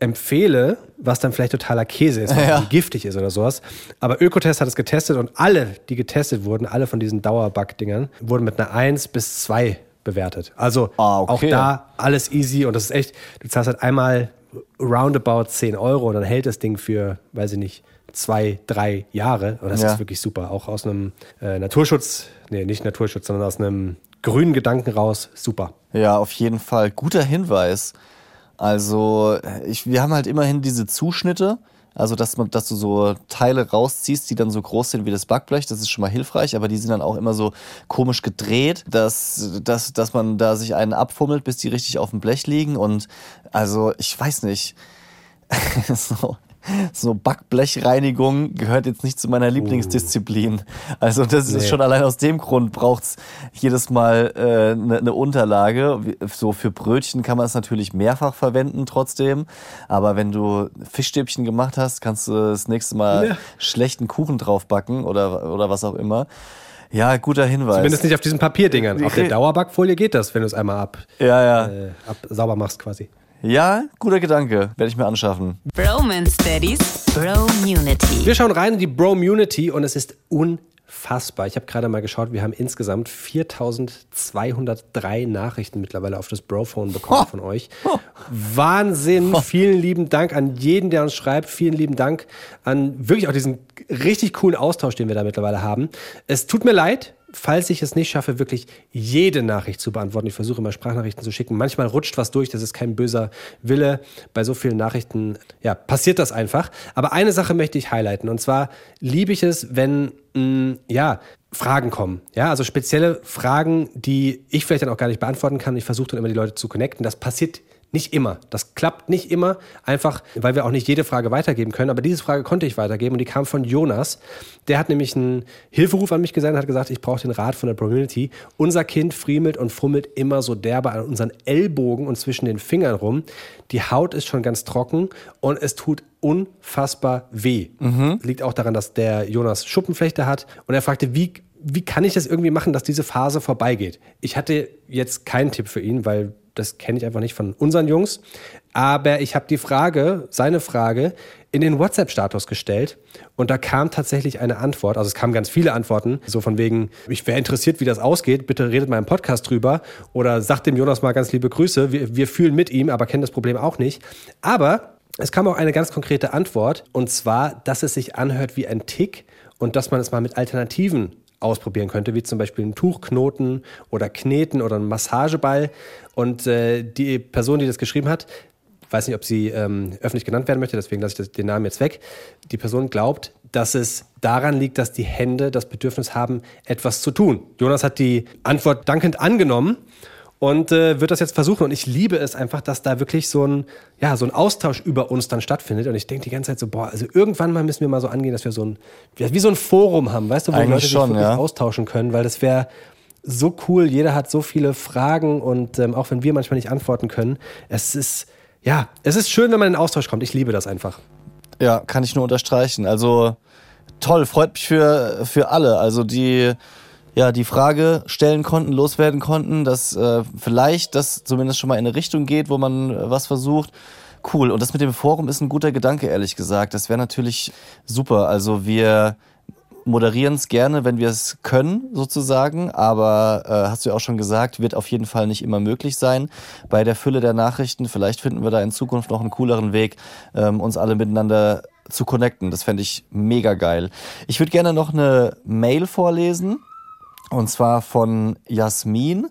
empfehle, was dann vielleicht totaler Käse ist, es giftig ist oder sowas. Aber Ökotest hat es getestet und alle, die getestet wurden, alle von diesen Dauerbackdingern, wurden mit einer 1 bis 2 bewertet. Also Ah, okay. auch da alles easy und das ist echt, du zahlst halt einmal roundabout 10 Euro und dann hält das Ding für, weiß ich nicht, zwei, drei Jahre. Und das Ja. ist wirklich super. Auch aus einem äh, Naturschutz, nee, nicht Naturschutz, sondern aus einem grünen Gedanken raus, super. Ja, auf jeden Fall. Guter Hinweis. Also, ich, wir haben halt immerhin diese Zuschnitte. Also, dass, man, dass du so Teile rausziehst, die dann so groß sind wie das Backblech, das ist schon mal hilfreich, aber die sind dann auch immer so komisch gedreht, dass, dass, dass man da sich einen abfummelt, bis die richtig auf dem Blech liegen. Und also, ich weiß nicht. so, so Backblechreinigung gehört jetzt nicht zu meiner Lieblingsdisziplin. Also das ist Nee. schon allein aus dem Grund braucht's jedes Mal eine äh, ne- ne Unterlage. So für Brötchen kann man es natürlich mehrfach verwenden trotzdem. Aber wenn du Fischstäbchen gemacht hast, kannst du das nächste Mal Ja. schlechten Kuchen draufbacken oder, oder was auch immer. Ja, guter Hinweis. Zumindest nicht auf diesen Papierdingern. Auf der Dauerbackfolie geht das, wenn du es einmal ab, ja, ja. äh, ab sauber machst quasi. Ja, guter Gedanke. Werde ich mir anschaffen. Bromance Daddies Bromunity. Wir schauen rein in die Bro-Munity und es ist unfassbar. Ich habe gerade mal geschaut, wir haben insgesamt 4203 Nachrichten mittlerweile auf das Bro-Phone bekommen von euch. Wahnsinn. Vielen lieben Dank an jeden, der uns schreibt. Vielen lieben Dank an wirklich auch diesen richtig coolen Austausch, den wir da mittlerweile haben. Es tut mir leid, falls ich es nicht schaffe, wirklich jede Nachricht zu beantworten, ich versuche immer Sprachnachrichten zu schicken. Manchmal rutscht was durch, das ist kein böser Wille. Bei so vielen Nachrichten, ja, passiert das einfach. Aber eine Sache möchte ich highlighten. Und zwar liebe ich es, wenn, mh, ja, Fragen kommen. Ja, also spezielle Fragen, die ich vielleicht dann auch gar nicht beantworten kann. Ich versuche dann immer die Leute zu connecten. Das passiert nicht immer. Das klappt nicht immer, einfach weil wir auch nicht jede Frage weitergeben können. Aber diese Frage konnte ich weitergeben und die kam von Jonas. Der hat nämlich einen Hilferuf an mich gesendet und hat gesagt, ich brauche den Rat von der Community. Unser Kind friemelt und fummelt immer so derbe an unseren Ellbogen und zwischen den Fingern rum. Die Haut ist schon ganz trocken und es tut unfassbar weh. Liegt auch daran, dass der Jonas Schuppenflechte hat. Und er fragte, wie, wie kann ich das irgendwie machen, dass diese Phase vorbeigeht? Ich hatte jetzt keinen Tipp für ihn, weil das kenne ich einfach nicht von unseren Jungs. Aber ich habe die Frage, seine Frage, in den WhatsApp-Status gestellt und da kam tatsächlich eine Antwort. Also es kamen ganz viele Antworten, so von wegen, ich wäre interessiert, wie das ausgeht. Bitte redet mal im Podcast drüber oder sagt dem Jonas mal ganz liebe Grüße. Wir, wir fühlen mit ihm, aber kennen das Problem auch nicht. Aber es kam auch eine ganz konkrete Antwort und zwar, dass es sich anhört wie ein Tick und dass man es mal mit Alternativen ausprobieren könnte, wie zum Beispiel einen Tuchknoten oder Kneten oder einen Massageball. Und äh, die Person, die das geschrieben hat, weiß nicht, ob sie ähm, öffentlich genannt werden möchte, deswegen lasse ich das, den Namen jetzt weg. Die Person glaubt, dass es daran liegt, dass die Hände das Bedürfnis haben, etwas zu tun. Jonas hat die Antwort dankend angenommen und äh, wird das jetzt versuchen. Und ich liebe es einfach, dass da wirklich so ein, ja, so ein Austausch über uns dann stattfindet. Und ich denke die ganze Zeit so, boah, also irgendwann mal müssen wir mal so angehen, dass wir so ein, wie so ein Forum haben, weißt du, wo Eigentlich Leute sich schon, wirklich ja. austauschen können, weil das wäre so cool. Jeder hat so viele Fragen und ähm, auch wenn wir manchmal nicht antworten können, es ist, ja, es ist schön, wenn man in den Austausch kommt. Ich liebe das einfach. Ja, kann ich nur unterstreichen. Also toll, freut mich für, für alle. Also die, ja, die Frage stellen konnten, loswerden konnten, dass äh, vielleicht das zumindest schon mal in eine Richtung geht, wo man äh, was versucht. Cool. Und das mit dem Forum ist ein guter Gedanke, ehrlich gesagt. Das wäre natürlich super. Also wir moderieren es gerne, wenn wir es können, sozusagen. Aber äh, hast du ja auch schon gesagt, wird auf jeden Fall nicht immer möglich sein bei der Fülle der Nachrichten. Vielleicht finden wir da in Zukunft noch einen cooleren Weg, ähm, uns alle miteinander zu connecten. Das fände ich mega geil. Ich würde gerne noch eine Mail vorlesen. Und zwar von Jasmin,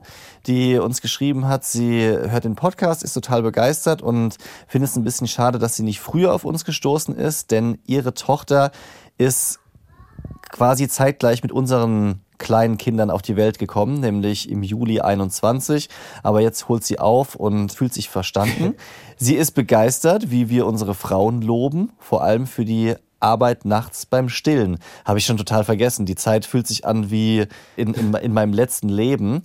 die uns geschrieben hat, sie hört den Podcast, ist total begeistert und findet es ein bisschen schade, dass sie nicht früher auf uns gestoßen ist, denn ihre Tochter ist quasi zeitgleich mit unseren kleinen Kindern auf die Welt gekommen, nämlich im Juli 21. Aber jetzt holt sie auf und fühlt sich verstanden. sie ist begeistert, wie wir unsere Frauen loben, vor allem für die Arbeit nachts beim Stillen. Habe ich schon total vergessen. Die Zeit fühlt sich an wie in, in, in meinem letzten Leben.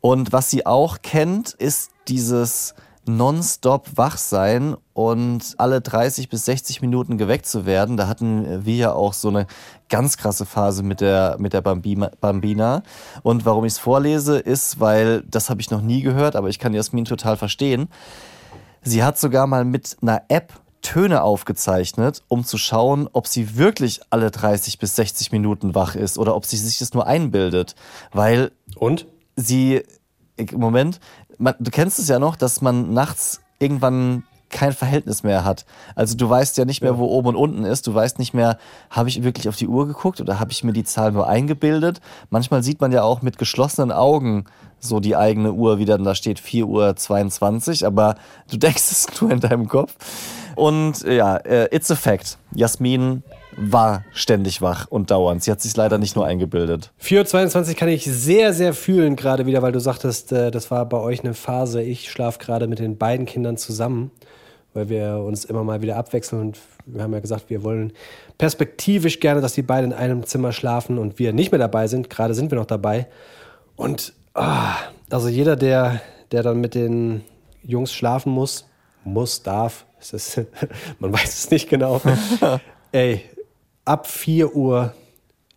Und was sie auch kennt, ist dieses nonstop wach sein und alle 30 bis 60 Minuten geweckt zu werden. Da hatten wir ja auch so eine ganz krasse Phase mit der, mit der Bambina. Und warum ich es vorlese, ist, weil das habe ich noch nie gehört, aber ich kann Jasmin total verstehen. Sie hat sogar mal mit einer App Töne aufgezeichnet, um zu schauen, ob sie wirklich alle 30 bis 60 Minuten wach ist oder ob sie sich das nur einbildet. Weil Und? sie, Moment, man, du kennst es ja noch, dass man nachts irgendwann kein Verhältnis mehr hat. Also du weißt ja nicht mehr, wo oben und unten ist. Du weißt nicht mehr, habe ich wirklich auf die Uhr geguckt oder habe ich mir die Zahl nur eingebildet. Manchmal sieht man ja auch mit geschlossenen Augen so die eigene Uhr, wie dann da steht 4 Uhr 22, aber du denkst es nur in deinem Kopf. Und ja, äh, it's a fact. Jasmin war ständig wach und dauernd. Sie hat sich leider nicht nur eingebildet. 4.22 kann ich sehr, sehr fühlen, gerade wieder, weil du sagtest, äh, das war bei euch eine Phase. Ich schlafe gerade mit den beiden Kindern zusammen, weil wir uns immer mal wieder abwechseln und wir haben ja gesagt, wir wollen perspektivisch gerne, dass die beiden in einem Zimmer schlafen und wir nicht mehr dabei sind. Gerade sind wir noch dabei. Und ah, also jeder, der, der dann mit den Jungs schlafen muss, muss, darf, ist, man weiß es nicht genau. Ey, ab 4 Uhr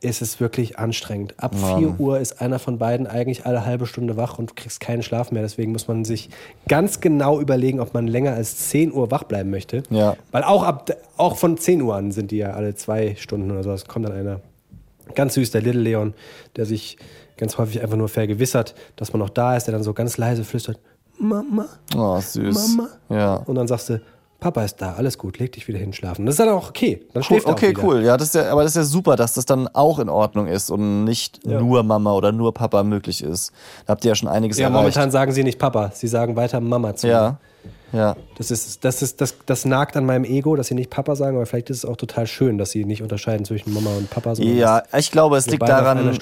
ist es wirklich anstrengend. Ab 4 Uhr ist einer von beiden eigentlich alle halbe Stunde wach und kriegst keinen Schlaf mehr. Deswegen muss man sich ganz genau überlegen, ob man länger als 10 Uhr wach bleiben möchte. Ja. Weil auch, ab, auch von 10 Uhr an sind die ja alle zwei Stunden oder so. Es kommt dann einer ganz süß, der Little Leon, der sich ganz häufig einfach nur vergewissert, dass man noch da ist, der dann so ganz leise flüstert, Mama. Oh, süß. Mama. Ja. Und dann sagst du, Papa ist da, alles gut, leg dich wieder hin, schlafen. Das ist dann auch okay. Dann schläft auch Okay, cool. Ja, das ist ja, aber das ist ja super, dass das dann auch in Ordnung ist und nicht nur Mama oder nur Papa möglich ist. Da habt ihr ja schon einiges Ja, erreicht. momentan sagen sie nicht Papa, sie sagen weiter Mama zu mir. Ja, ja. Das ist, das ist, das, das nagt an meinem Ego, dass sie nicht Papa sagen, aber vielleicht ist es auch total schön, dass sie nicht unterscheiden zwischen Mama und Papa. Ja, ich glaube, es liegt daran,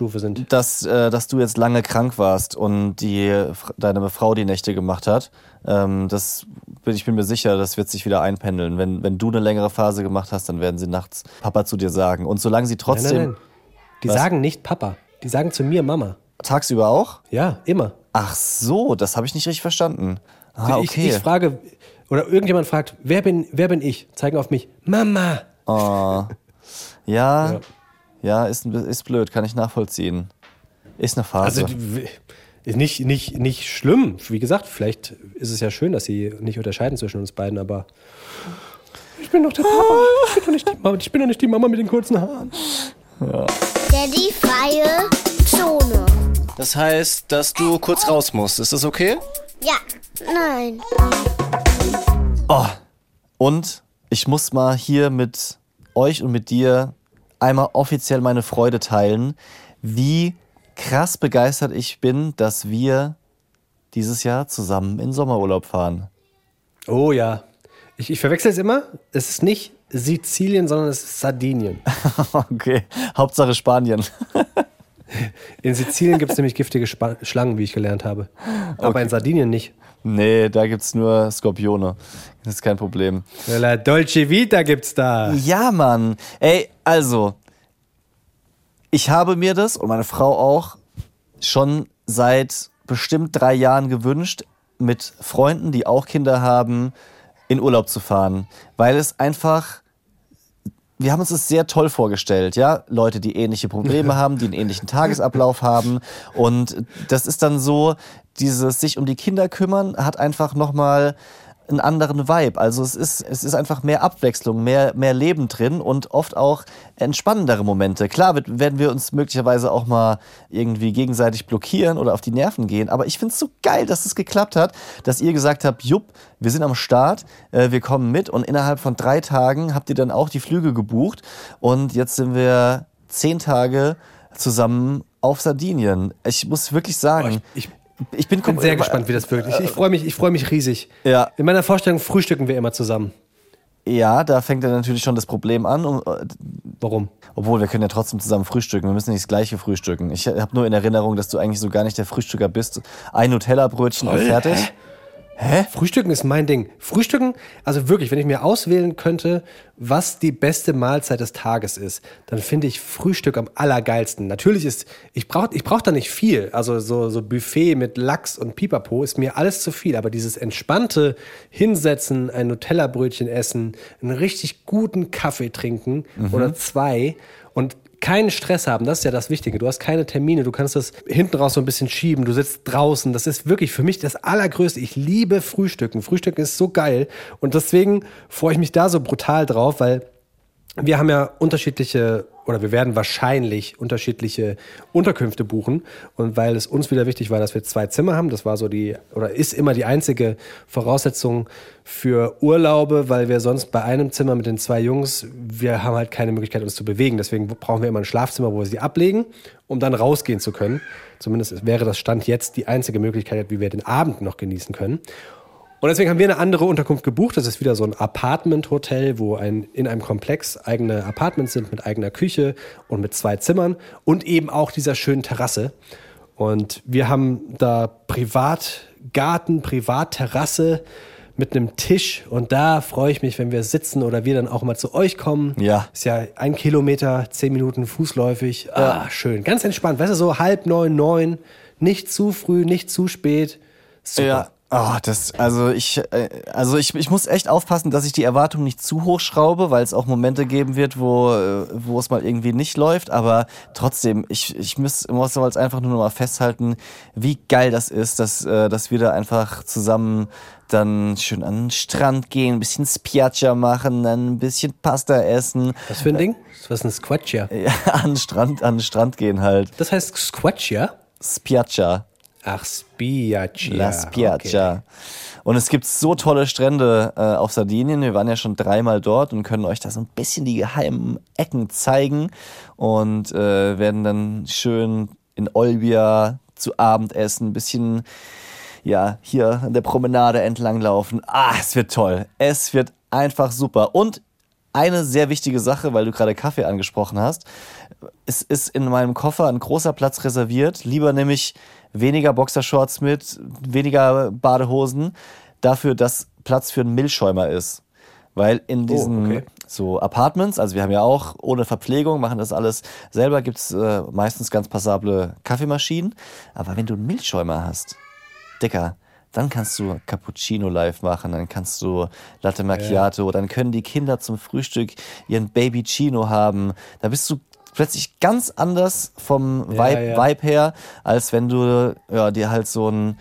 dass, äh, dass du jetzt lange krank warst und die, deine Frau die Nächte gemacht hat. Ähm, das bin, ich bin mir sicher, das wird sich wieder einpendeln. Wenn, wenn du eine längere Phase gemacht hast, dann werden sie nachts Papa zu dir sagen. Und solange sie Nein, trotzdem nein, nein. Die Was? sagen nicht Papa, die sagen zu mir Mama. tagsüber auch? Ja, immer. Ach so, das habe ich nicht richtig verstanden. Ah, ich, okay. ich frage, oder irgendjemand fragt, wer bin, wer bin ich? Zeigen auf mich, Mama. Oh. Ja, Ja. ja, ist, ist blöd, kann ich nachvollziehen. Ist eine Phase. Also ist nicht, nicht, nicht schlimm. Wie gesagt, vielleicht ist es ja schön, dass sie nicht unterscheiden zwischen uns beiden, aber ich bin doch der Papa. Ich bin doch nicht die Mama, ich bin doch nicht die Mama mit den kurzen Haaren. Daddy freie Zone. Das heißt, dass du kurz raus musst. Ist das okay? Ja, nein. Oh. Und ich muss mal hier mit euch und mit dir einmal offiziell meine Freude teilen, wie krass begeistert ich bin, dass wir dieses Jahr zusammen in Sommerurlaub fahren. Oh ja. Ich, ich verwechsel es immer. Es ist nicht Sizilien, sondern es ist Sardinien. Okay, Hauptsache Spanien. In Sizilien gibt es nämlich giftige Spa Schlangen, wie ich gelernt habe. Aber in Sardinien nicht. Nee, da gibt's nur Skorpione. Das ist kein Problem. La Dolce Vita gibt's da. Ja, Mann. Ey, also, ich habe mir das und meine Frau auch schon seit bestimmt drei Jahren gewünscht, mit Freunden, die auch Kinder haben, in Urlaub zu fahren. Weil es einfach, wir haben uns das sehr toll vorgestellt, ja. Leute, die ähnliche Probleme haben, die einen ähnlichen Tagesablauf haben. Und das ist dann so, dieses sich um die Kinder kümmern, hat einfach nochmal einen anderen Vibe. Also es ist, es ist einfach mehr Abwechslung, mehr, mehr Leben drin und oft auch entspannendere Momente. Klar wird, werden wir uns möglicherweise auch mal irgendwie gegenseitig blockieren oder auf die Nerven gehen, aber ich finde es so geil, dass es geklappt hat, dass ihr gesagt habt, jupp, wir sind am Start, äh, wir kommen mit und innerhalb von drei Tagen habt ihr dann auch die Flüge gebucht und jetzt sind wir zehn Tage zusammen auf Sardinien. Ich muss wirklich sagen, Ich, ich Ich bin sehr gespannt, wie das wirkt. Ich, ich freue mich, ich freue mich riesig. Ja. In meiner Vorstellung frühstücken wir immer zusammen. Ja, da fängt dann natürlich schon das Problem an. um- Warum? Obwohl, wir können ja trotzdem zusammen frühstücken. Wir müssen nicht das gleiche frühstücken. Ich habe nur in Erinnerung, dass du eigentlich so gar nicht der Frühstücker bist. Ein Nutella-Brötchen und fertig. Frühstücken ist mein Ding. Frühstücken, also wirklich, wenn ich mir auswählen könnte, was die beste Mahlzeit des Tages ist, dann finde ich Frühstück am allergeilsten. Natürlich ist, ich brauche ich brauch da nicht viel. Also so, so Buffet mit Lachs und Pipapo ist mir alles zu viel. Aber dieses entspannte Hinsetzen, ein Nutella-Brötchen essen, einen richtig guten Kaffee trinken oder zwei und keinen Stress haben, das ist ja das Wichtige. Du hast keine Termine, du kannst das hinten raus so ein bisschen schieben, du sitzt draußen. Das ist wirklich für mich das Allergrößte. Ich liebe Frühstücken. Frühstücken ist so geil. Und deswegen freue ich mich da so brutal drauf, weil wir haben ja unterschiedliche oder wir werden wahrscheinlich unterschiedliche Unterkünfte buchen. Und weil es uns wieder wichtig war, dass wir zwei Zimmer haben, das war so die oder ist immer die einzige Voraussetzung für Urlaube, weil wir sonst bei einem Zimmer mit den zwei Jungs, wir haben halt keine Möglichkeit, uns zu bewegen. Deswegen brauchen wir immer ein Schlafzimmer, wo wir sie ablegen, um dann rausgehen zu können. Zumindest wäre das Stand jetzt die einzige Möglichkeit, wie wir den Abend noch genießen können. Und deswegen haben wir eine andere Unterkunft gebucht. Das ist wieder so ein Apartment-Hotel, wo ein, in einem Komplex eigene Apartments sind mit eigener Küche und mit zwei Zimmern und eben auch dieser schönen Terrasse. Und wir haben da Privatgarten, Privatterrasse mit einem Tisch. Und da freue ich mich, wenn wir sitzen oder wir dann auch mal zu euch kommen. Ja. Ist ja ein Kilometer, zehn Minuten fußläufig. Ah, schön. Ganz entspannt. Weißt du, so halb neun, neun. Nicht zu früh, nicht zu spät. Super. Ja. Oh, das, also ich, äh, also ich, ich muss echt aufpassen, dass ich die Erwartung nicht zu hoch schraube, weil es auch Momente geben wird, wo, äh, wo es mal irgendwie nicht läuft. Aber trotzdem, ich, ich muss, muss jetzt einfach nur noch mal festhalten, wie geil das ist, dass, äh, dass wir da einfach zusammen dann schön an den Strand gehen, ein bisschen Spiaggia machen, dann ein bisschen Pasta essen, Was für ein Ding? Was ist ein Squatcher? ja, an den Strand, an den Strand gehen halt. Das heißt Squatcher? Spiaggia. Ach, Spiaggia. La Spiaggia. Und es gibt so tolle Strände äh, auf Sardinien. Wir waren ja schon dreimal dort und können euch da so ein bisschen die geheimen Ecken zeigen und äh, werden dann schön in Olbia zu Abend essen, ein bisschen ja, hier an der Promenade entlang laufen. Ah, es wird toll. Es wird einfach super. Und eine sehr wichtige Sache, weil du gerade Kaffee angesprochen hast. Es ist in meinem Koffer ein großer Platz reserviert. Lieber nämlich weniger Boxershorts mit, weniger Badehosen. Dafür, dass Platz für einen Milchschäumer ist. Weil in diesen okay. so Apartments, also wir haben ja auch ohne Verpflegung, machen das alles selber, gibt's äh, meistens ganz passable Kaffeemaschinen. Aber wenn du einen Milchschäumer hast, Dicker, dann kannst du Cappuccino live machen, dann kannst du Latte Macchiato, dann können die Kinder zum Frühstück ihren Baby Chino haben. Da bist du plötzlich ganz anders vom Ja, Vibe, ja. Vibe her, als wenn du ja, dir halt so einen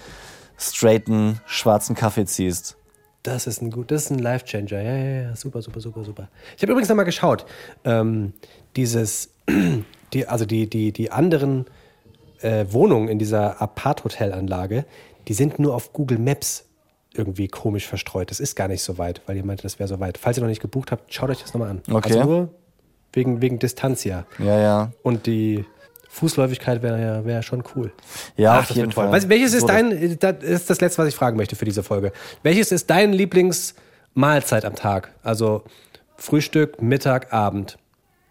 straighten schwarzen Kaffee ziehst. Das ist ein gut, das ist ein Life-Changer. Ja, ja, ja, super, super, super, super. Ich habe übrigens nochmal geschaut. Ähm, dieses, die, also die, die, die anderen äh, Wohnungen in dieser Apart-Hotel-Anlage, die sind nur auf Google Maps irgendwie komisch verstreut. Das ist gar nicht so weit, weil ihr meinte, das wäre so weit. Falls ihr noch nicht gebucht habt, schaut euch das nochmal an. Okay. Also nur wegen, wegen Distanz ja. Ja, ja. Und die Fußläufigkeit wäre ja wär schon cool. Ja, Ach, auf jeden. Fall. Was, welches ist dein, das ist das Letzte, was ich fragen möchte für diese Folge. Welches ist dein Lieblingsmahlzeit am Tag? Also Frühstück, Mittag, Abend.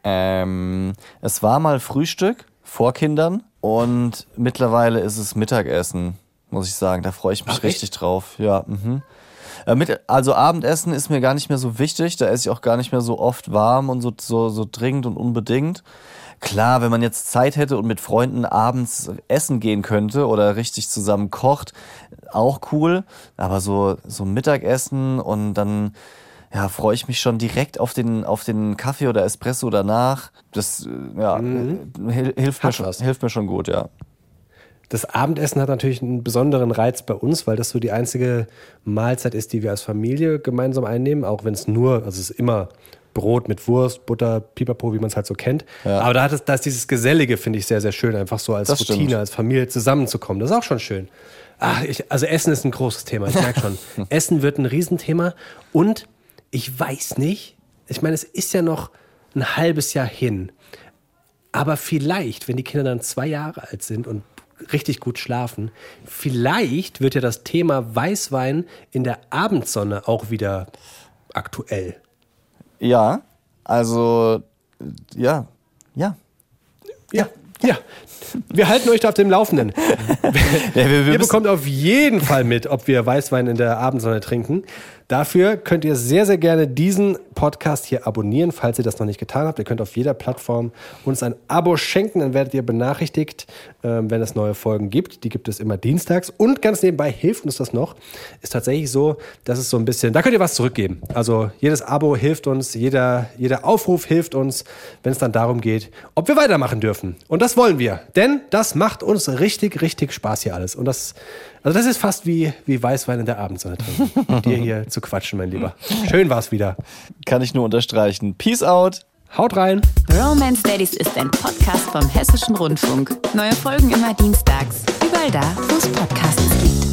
Ähm, es war mal Frühstück vor Kindern und mittlerweile ist es Mittagessen, muss ich sagen. Da freue ich mich Ach, echt? richtig drauf. Ja, mhm. Äh, mit, also Abendessen ist mir gar nicht mehr so wichtig. Da esse ich auch gar nicht mehr so oft warm und so, so, so dringend und unbedingt. Klar, wenn man jetzt Zeit hätte und mit Freunden abends essen gehen könnte oder richtig zusammen kocht, auch cool. Aber so, so Mittagessen und dann ja, freue ich mich schon direkt auf den, auf den Kaffee oder Espresso danach. Das äh, ja, äh, hil- hilft, mir schon, was. hilft mir schon gut, ja. Das Abendessen hat natürlich einen besonderen Reiz bei uns, weil das so die einzige Mahlzeit ist, die wir als Familie gemeinsam einnehmen, auch wenn es nur, also es ist immer Brot mit Wurst, Butter, Pipapo, wie man es halt so kennt. Ja. Aber da, hat es, da ist dieses Gesellige, finde ich, sehr, sehr schön, einfach so als Das Routine, stimmt. als Familie zusammenzukommen. Das ist auch schon schön. Ach, ich, also Essen ist ein großes Thema, ich merke schon. Essen wird ein Riesenthema und ich weiß nicht, ich meine, es ist ja noch ein halbes Jahr hin. Aber vielleicht, wenn die Kinder dann zwei Jahre alt sind und richtig gut schlafen, vielleicht wird ja das Thema Weißwein in der Abendsonne auch wieder aktuell. Ja, also ja, ja. Ja, ja. Wir halten euch da auf dem Laufenden. ja wir, wir Ihr bekommt auf jeden Fall mit, ob wir Weißwein in der Abendsonne trinken. Dafür könnt ihr sehr, sehr gerne diesen Podcast hier abonnieren, falls ihr das noch nicht getan habt. Ihr könnt auf jeder Plattform uns ein Abo schenken, dann werdet ihr benachrichtigt, ähm, wenn es neue Folgen gibt. Die gibt es immer dienstags. Und ganz nebenbei hilft uns das noch. Ist tatsächlich so, dass es so ein bisschen, da könnt ihr was zurückgeben. Also jedes Abo hilft uns, jeder, jeder Aufruf hilft uns, wenn es dann darum geht, ob wir weitermachen dürfen. Und das wollen wir. Denn das macht uns richtig, richtig Spaß hier alles. Und das, also das ist fast wie, wie Weißwein in der Abendsonne trinken. Mit dir hier zu quatschen, mein Lieber. Schön war's wieder. Kann ich nur unterstreichen. Peace out. Haut rein. Romance Daddies ist ein Podcast vom Hessischen Rundfunk. Neue Folgen immer dienstags. Überall da, wo es Podcasts gibt.